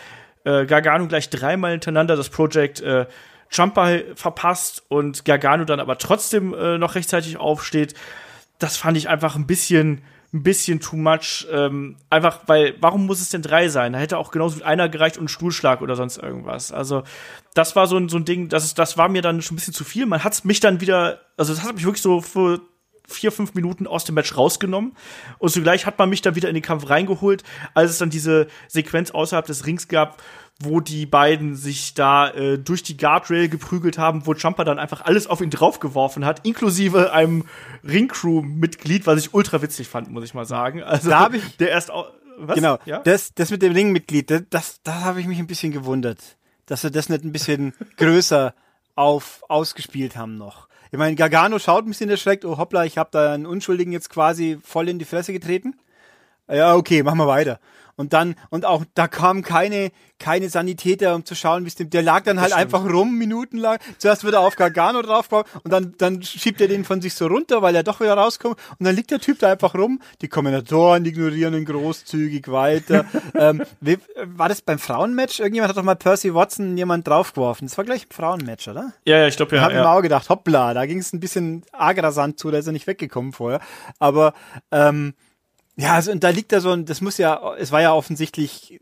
äh, Gargano gleich dreimal hintereinander das Project äh, Jumper verpasst und Gargano dann aber trotzdem äh, noch rechtzeitig aufsteht, das fand ich einfach ein bisschen ein bisschen too much. Ähm, einfach, weil, warum muss es denn drei sein? Da hätte auch genauso mit einer gereicht und ein Stuhlschlag oder sonst irgendwas. Also, das war so ein, so ein Ding, das, ist, das war mir dann schon ein bisschen zu viel. Man hat mich dann wieder, also das hat mich wirklich so für vier, fünf Minuten aus dem Match rausgenommen. Und zugleich hat man mich dann wieder in den Kampf reingeholt, als es dann diese Sequenz außerhalb des Rings gab, wo die beiden sich da äh, durch die Guardrail geprügelt haben, wo Jumper dann einfach alles auf ihn draufgeworfen hat, inklusive einem Ringcrew-Mitglied, was ich ultra witzig fand, muss ich mal sagen. Also da habe ich der erst auch was? Genau, ja? das, das mit dem Ringmitglied, das, das, da habe ich mich ein bisschen gewundert, dass sie das nicht ein bisschen [LAUGHS] größer auf ausgespielt haben noch. Ich meine, Gargano schaut ein bisschen erschreckt, oh hoppla, ich habe da einen Unschuldigen jetzt quasi voll in die Fresse getreten. Ja, okay, machen wir weiter. Und dann, und auch da kamen keine, keine Sanitäter, um zu schauen, wie es dem, der lag dann halt einfach rum, minutenlang. Zuerst wird er auf Gargano draufgehauen und dann, dann schiebt er den von sich so runter, weil er doch wieder rauskommt. Und dann liegt der Typ da einfach rum. Die Kommentatoren ignorieren ihn großzügig weiter. [LAUGHS] ähm, wie, war das beim Frauenmatch? Irgendjemand hat doch mal Percy Watson jemand draufgeworfen. Das war gleich ein Frauenmatch, oder? Ja, ja, ich glaube ja. Da habe ja. ich mir auch gedacht, hoppla, da ging es ein bisschen agrasant zu, da ist er nicht weggekommen vorher. Aber, ähm, ja, also und da liegt da so ein, das muss ja, es war ja offensichtlich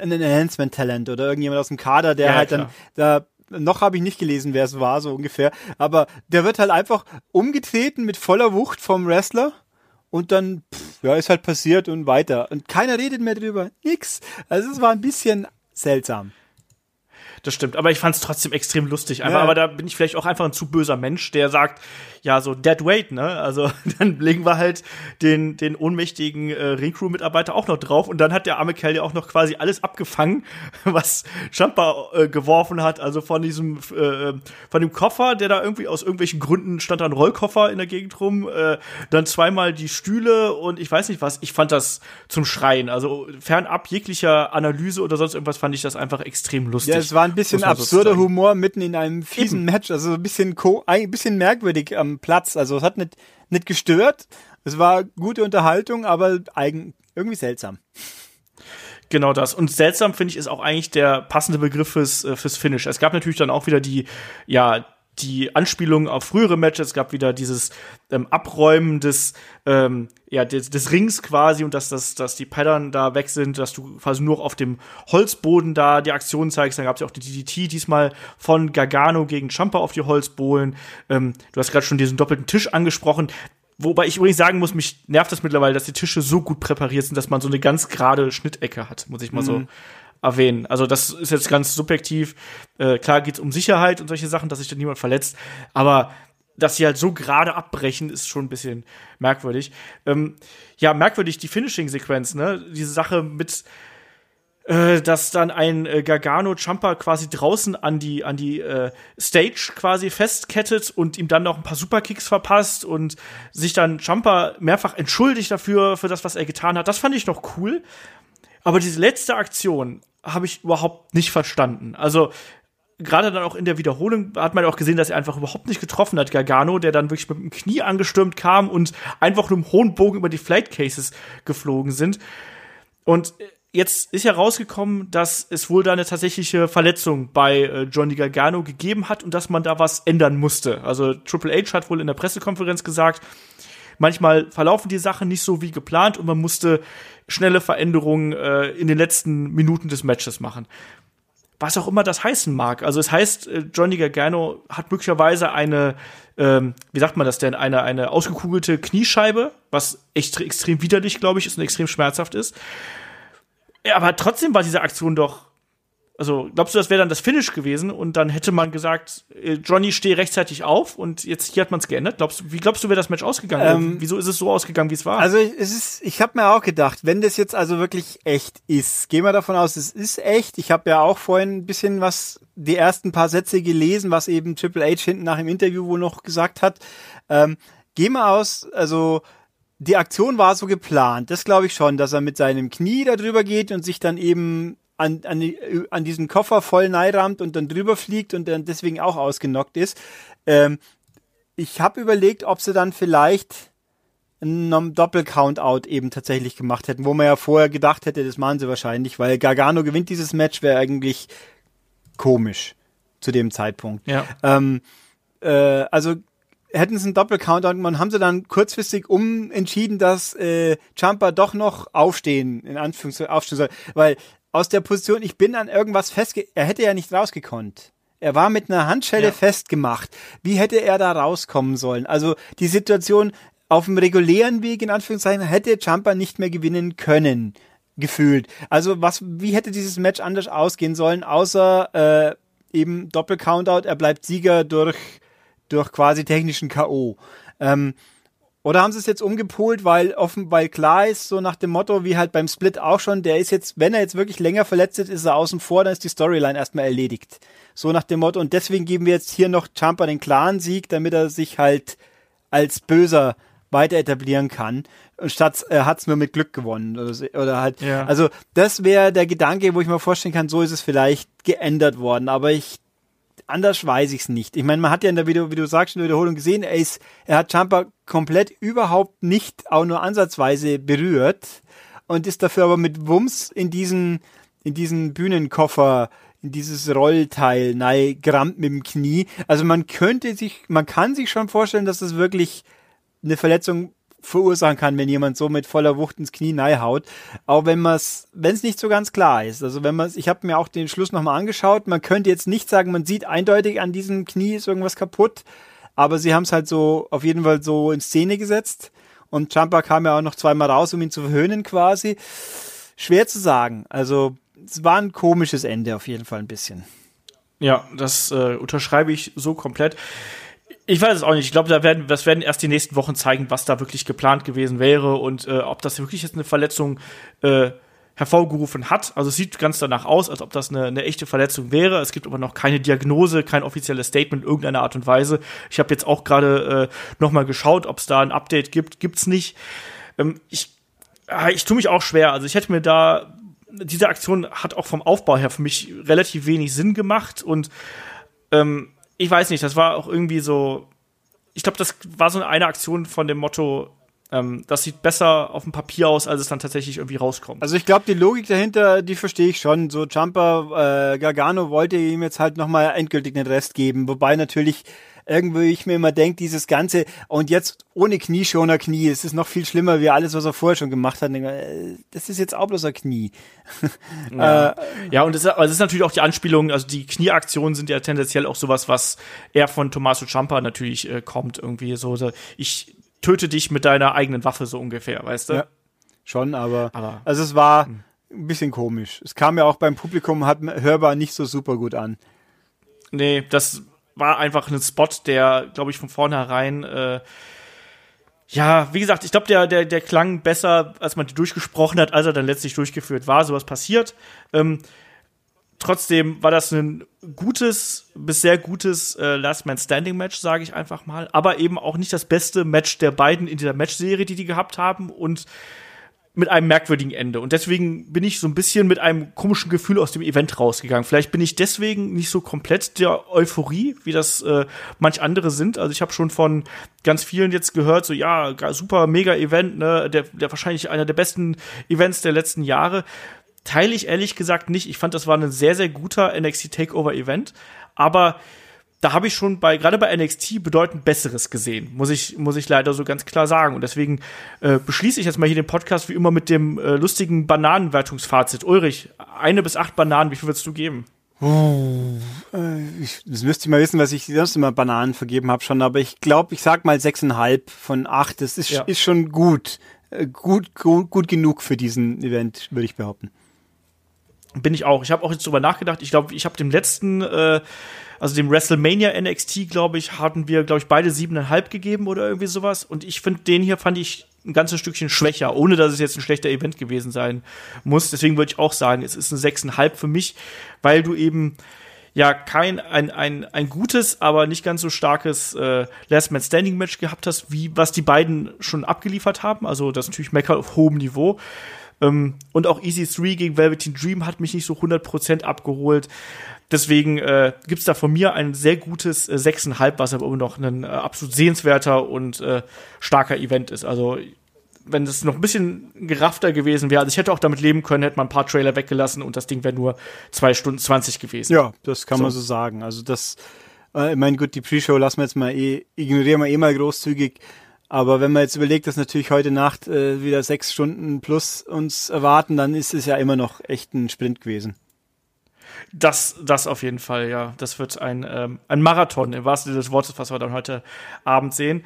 ein Enhancement-Talent oder irgendjemand aus dem Kader, der Ja, halt klar. dann da noch habe ich nicht gelesen, wer es war, so ungefähr. Aber der wird halt einfach umgetreten mit voller Wucht vom Wrestler und dann, pff, ja, ist halt passiert und weiter. Und keiner redet mehr drüber. Nix. Also es war ein bisschen seltsam. Das stimmt, aber ich fand es trotzdem extrem lustig. Einfach, Ja. aber da bin ich vielleicht auch einfach ein zu böser Mensch, der sagt, ja, so dead weight, ne? Also [LAUGHS] dann legen wir halt den, den ohnmächtigen äh, Ringcrew-Mitarbeiter auch noch drauf und dann hat der arme Kerl ja auch noch quasi alles abgefangen, [LAUGHS] was Jumper äh, geworfen hat. Also von diesem, äh, von dem Koffer, der da irgendwie aus irgendwelchen Gründen stand da ein Rollkoffer in der Gegend rum, äh, dann zweimal die Stühle und ich weiß nicht was. Ich fand das zum Schreien. Also fernab jeglicher Analyse oder sonst irgendwas fand ich das einfach extrem lustig. Ja, es war ein bisschen so absurder sagen. Humor mitten in einem fiesen Match, also ein bisschen ein bisschen merkwürdig am Platz. Also es hat nicht nicht gestört. Es war gute Unterhaltung, aber eigen irgendwie seltsam. Genau das. Und seltsam finde ich ist auch eigentlich der passende Begriff fürs, äh, fürs Finish. Es gab natürlich dann auch wieder die, ja, die Anspielungen auf frühere Matches. Es gab wieder dieses ähm, Abräumen des, ähm, ja, des, des Rings quasi und dass, dass, dass die Pattern da weg sind, dass du quasi nur auf dem Holzboden da die Aktion zeigst. Dann gab es ja auch die DDT diesmal von Gargano gegen Champa auf die Holzbohlen. Ähm, du hast gerade schon diesen doppelten Tisch angesprochen. Wobei ich übrigens sagen muss, mich nervt das mittlerweile, dass die Tische so gut präpariert sind, dass man so eine ganz gerade Schnittecke hat, muss ich mal so erwähnen. Also das ist jetzt ganz subjektiv. Äh, klar geht's um Sicherheit und solche Sachen, dass sich da niemand verletzt. Aber dass sie halt so gerade abbrechen, ist schon ein bisschen merkwürdig. Ähm, ja, merkwürdig die Finishing-Sequenz, ne? Diese Sache mit äh, dass dann ein äh, Gargano Champa quasi draußen an die an die äh, Stage quasi festkettet und ihm dann noch ein paar Superkicks verpasst und sich dann Champa mehrfach entschuldigt dafür für das was er getan hat. Das fand ich noch cool. Aber diese letzte Aktion habe ich überhaupt nicht verstanden. Also gerade dann auch in der Wiederholung hat man auch gesehen, dass er einfach überhaupt nicht getroffen hat, Gargano, der dann wirklich mit dem Knie angestürmt kam und einfach nur im hohen Bogen über die Flight Cases geflogen sind. Und jetzt ist ja rausgekommen, dass es wohl da eine tatsächliche Verletzung bei äh, Johnny Gargano gegeben hat und dass man da was ändern musste. Also Triple H hat wohl in der Pressekonferenz gesagt, manchmal verlaufen die Sachen nicht so wie geplant und man musste schnelle Veränderungen äh, in den letzten Minuten des Matches machen was auch immer das heißen mag. Also es heißt, äh, Johnny Gargano hat möglicherweise eine, ähm, wie sagt man das denn, eine, eine ausgekugelte Kniescheibe, was echt extrem widerlich, glaube ich, ist und extrem schmerzhaft ist. Aber trotzdem war diese Aktion doch also, glaubst du, das wäre dann das Finish gewesen und dann hätte man gesagt, äh, Johnny stehe rechtzeitig auf und jetzt hier hat man es geändert? Glaubst du, wie glaubst du, wäre das Match ausgegangen? Ähm, Wieso ist es so ausgegangen, wie es war? Also, es ist, ich habe mir auch gedacht, wenn das jetzt also wirklich echt ist, gehen wir davon aus, es ist echt. Ich habe ja auch vorhin ein bisschen was, die ersten paar Sätze gelesen, was eben Triple H hinten nach dem Interview wohl noch gesagt hat. Ähm, gehen wir aus, also die Aktion war so geplant, das glaube ich schon, dass er mit seinem Knie da drüber geht und sich dann eben an, an, an diesen Koffer voll neirammt und dann drüber fliegt und dann deswegen auch ausgenockt ist. Ähm, ich habe überlegt, ob sie dann vielleicht einen Doppel-Count-Out eben tatsächlich gemacht hätten, wo man ja vorher gedacht hätte, das machen sie wahrscheinlich, weil Gargano gewinnt dieses Match, wäre eigentlich komisch zu dem Zeitpunkt. Ja. Ähm, äh, also hätten sie einen Doppel-Countdown gemacht, haben sie dann kurzfristig umentschieden, dass äh, Champa doch noch aufstehen, in Anführungszeichen aufstehen soll, weil aus der Position, ich bin an irgendwas festge... Er hätte ja nicht rausgekonnt. Er war mit einer Handschelle ja. festgemacht. Wie hätte er da rauskommen sollen? Also die Situation auf dem regulären Weg, in Anführungszeichen, hätte Champa nicht mehr gewinnen können. Gefühlt. Also was, wie hätte dieses Match anders ausgehen sollen, außer äh, eben Doppel-Countout, er bleibt Sieger durch, durch quasi technischen K.O. Ähm, oder haben sie es jetzt umgepolt, weil offen, weil klar ist, so nach dem Motto, wie halt beim Split auch schon, der ist jetzt, wenn er jetzt wirklich länger verletzt ist, ist er außen vor, dann ist die Storyline erstmal erledigt. So nach dem Motto, und deswegen geben wir jetzt hier noch Champa den klaren Sieg, damit er sich halt als Böser weiter etablieren kann. Und statt er äh, hat's nur mit Glück gewonnen. Oder, oder halt, ja. also das wäre der Gedanke, wo ich mir vorstellen kann, so ist es vielleicht geändert worden. Aber ich anders weiß ich es nicht. Ich meine, man hat ja in der Video, wie du sagst, in der Wiederholung gesehen, er, ist, er hat Champa komplett überhaupt nicht auch nur ansatzweise berührt und ist dafür aber mit Wumms in diesen, in diesen Bühnenkoffer, in dieses Rollteil nein, grammt mit dem Knie. Also man könnte sich, man kann sich schon vorstellen, dass das wirklich eine Verletzung verursachen kann, wenn jemand so mit voller Wucht ins Knie haut. Auch wenn man es, wenn es nicht so ganz klar ist. Also wenn man ich habe mir auch den Schluss nochmal angeschaut, man könnte jetzt nicht sagen, man sieht eindeutig an diesem Knie ist irgendwas kaputt, aber sie haben es halt so auf jeden Fall so in Szene gesetzt. Und Champa kam ja auch noch zweimal raus, um ihn zu verhöhnen quasi. Schwer zu sagen. Also es war ein komisches Ende auf jeden Fall ein bisschen. Ja, das äh, unterschreibe ich so komplett. Ich weiß es auch nicht. Ich glaube, da werden, das werden erst die nächsten Wochen zeigen, was da wirklich geplant gewesen wäre und äh, ob das wirklich jetzt eine Verletzung äh, hervorgerufen hat. Also es sieht ganz danach aus, als ob das eine, eine echte Verletzung wäre. Es gibt aber noch keine Diagnose, kein offizielles Statement in irgendeiner Art und Weise. Ich habe jetzt auch gerade äh, noch mal geschaut, ob es da ein Update gibt. Gibt's nicht. Ähm, ich äh, ich tue mich auch schwer. Also ich hätte mir da diese Aktion hat auch vom Aufbau her für mich relativ wenig Sinn gemacht und ähm, ich weiß nicht, das war auch irgendwie so. Ich glaube, das war so eine Aktion von dem Motto, ähm, das sieht besser auf dem Papier aus, als es dann tatsächlich irgendwie rauskommt. Also ich glaube, die Logik dahinter, die verstehe ich schon. So Jumper, äh, Gargano wollte ihm jetzt halt nochmal endgültig den Rest geben, wobei natürlich irgendwie ich mir immer denke, dieses Ganze, und jetzt ohne Knieschoner Knie, es ist noch viel schlimmer wie alles, was er vorher schon gemacht hat. Äh, das ist jetzt auch bloß ein Knie. [LAUGHS] Ja, äh, ja und es ist, ist natürlich auch die Anspielung, also die Knieaktionen sind ja tendenziell auch sowas, was eher von Tommaso Ciampa natürlich äh, kommt, irgendwie so, so, ich töte dich mit deiner eigenen Waffe so ungefähr, weißt du? Ja, schon, aber, aber also es war hm. ein bisschen komisch. Es kam ja auch beim Publikum, hat hörbar nicht so super gut an. Nee, das war einfach ein Spot, der, glaube ich, von vornherein äh, ja, wie gesagt, ich glaube, der, der, der klang besser, als man durchgesprochen hat, als er dann letztlich durchgeführt war. Sowas passiert. Ähm, trotzdem war das ein gutes bis sehr gutes äh, Last Man Standing Match, sage ich einfach mal. Aber eben auch nicht das beste Match der beiden in dieser Matchserie, die die gehabt haben. Und mit einem merkwürdigen Ende. Und deswegen bin ich so ein bisschen mit einem komischen Gefühl aus dem Event rausgegangen. Vielleicht bin ich deswegen nicht so komplett der Euphorie, wie das äh, manch andere sind. Also ich habe schon von ganz vielen jetzt gehört, so ja, super mega Event, ne, der, der wahrscheinlich einer der besten Events der letzten Jahre. Teile ich ehrlich gesagt nicht. Ich fand, das war ein sehr, sehr guter NXT Takeover Event. Aber da habe ich schon bei gerade bei NXT bedeutend Besseres gesehen, muss ich muss ich leider so ganz klar sagen. Und deswegen äh, beschließe ich jetzt mal hier den Podcast wie immer mit dem äh, lustigen Bananenwertungsfazit. Ulrich, eine bis acht Bananen, wie viel würdest du geben? Äh, ich, das müsste ich mal wissen, was ich sonst immer Bananen vergeben habe schon, aber ich glaube, ich sag mal sechseinhalb von acht. Das ist, ja. ist schon gut. Äh, gut, gut, gut genug für diesen Event, würde ich behaupten. Bin ich auch. Ich habe auch jetzt drüber nachgedacht. Ich glaube, ich habe dem letzten äh, also dem WrestleMania NXT, glaube ich, hatten wir, glaube ich, beide siebeneinhalb gegeben oder irgendwie sowas. Und ich finde, den hier fand ich ein ganzes Stückchen schwächer, ohne dass es jetzt ein schlechter Event gewesen sein muss. Deswegen würde ich auch sagen, es ist eine sechseinhalb für mich, weil du eben ja kein ein, ein, ein gutes, aber nicht ganz so starkes äh, Last Man Standing Match gehabt hast, wie was die beiden schon abgeliefert haben. Also das ist natürlich Mecker auf hohem Niveau. Ähm, und auch Easy 3 gegen Velveteen Dream hat mich nicht so 100% abgeholt. Deswegen äh, gibt da von mir ein sehr gutes äh, 6,5, was aber immer noch ein äh, absolut sehenswerter und äh, starker Event ist. Also wenn es noch ein bisschen geraffter gewesen wäre, also ich hätte auch damit leben können, hätte man ein paar Trailer weggelassen und das Ding wäre nur zwei Stunden 20 gewesen. Ja, das kann so. man so sagen. Also das, äh, ich meine, gut, die Pre-Show lassen wir jetzt mal eh, ignorieren wir eh mal großzügig. Aber wenn man jetzt überlegt, dass natürlich heute Nacht äh, wieder sechs Stunden plus uns erwarten, dann ist es ja immer noch echt ein Sprint gewesen. Das, das auf jeden Fall, ja. Das wird ein, ähm, ein Marathon, im wahrsten Sinne des Wortes, was wir dann heute Abend sehen.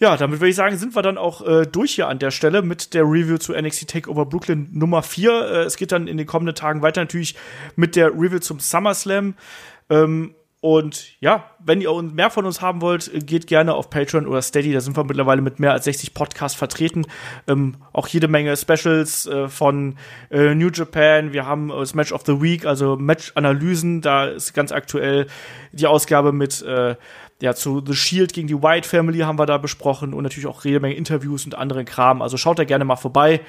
Ja, damit würde ich sagen, sind wir dann auch äh, durch hier an der Stelle mit der Review zu NXT Takeover Brooklyn Nummer 4. Äh, es geht dann in den kommenden Tagen weiter natürlich mit der Review zum SummerSlam. Ähm, und ja, wenn ihr mehr von uns haben wollt, geht gerne auf Patreon oder Steady. Da sind wir mittlerweile mit mehr als 60 Podcasts vertreten. Ähm, auch jede Menge Specials äh, von äh, New Japan. Wir haben das Match of the Week, also Match-Analysen. Da ist ganz aktuell die Ausgabe mit äh, ja, zu The Shield gegen die White Family haben wir da besprochen und natürlich auch jede Menge Interviews und anderen Kram. Also schaut da gerne mal vorbei.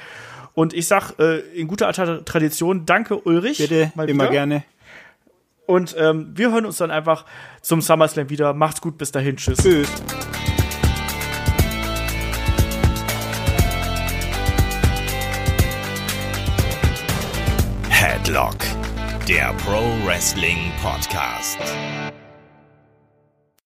Und ich sag äh, in guter alter Tradition, danke Ulrich. Bitte, immer gerne. Und ähm, wir hören uns dann einfach zum SummerSlam wieder. Macht's gut, bis dahin. Tschüss. Tschüss. Headlock, der Pro Wrestling Podcast.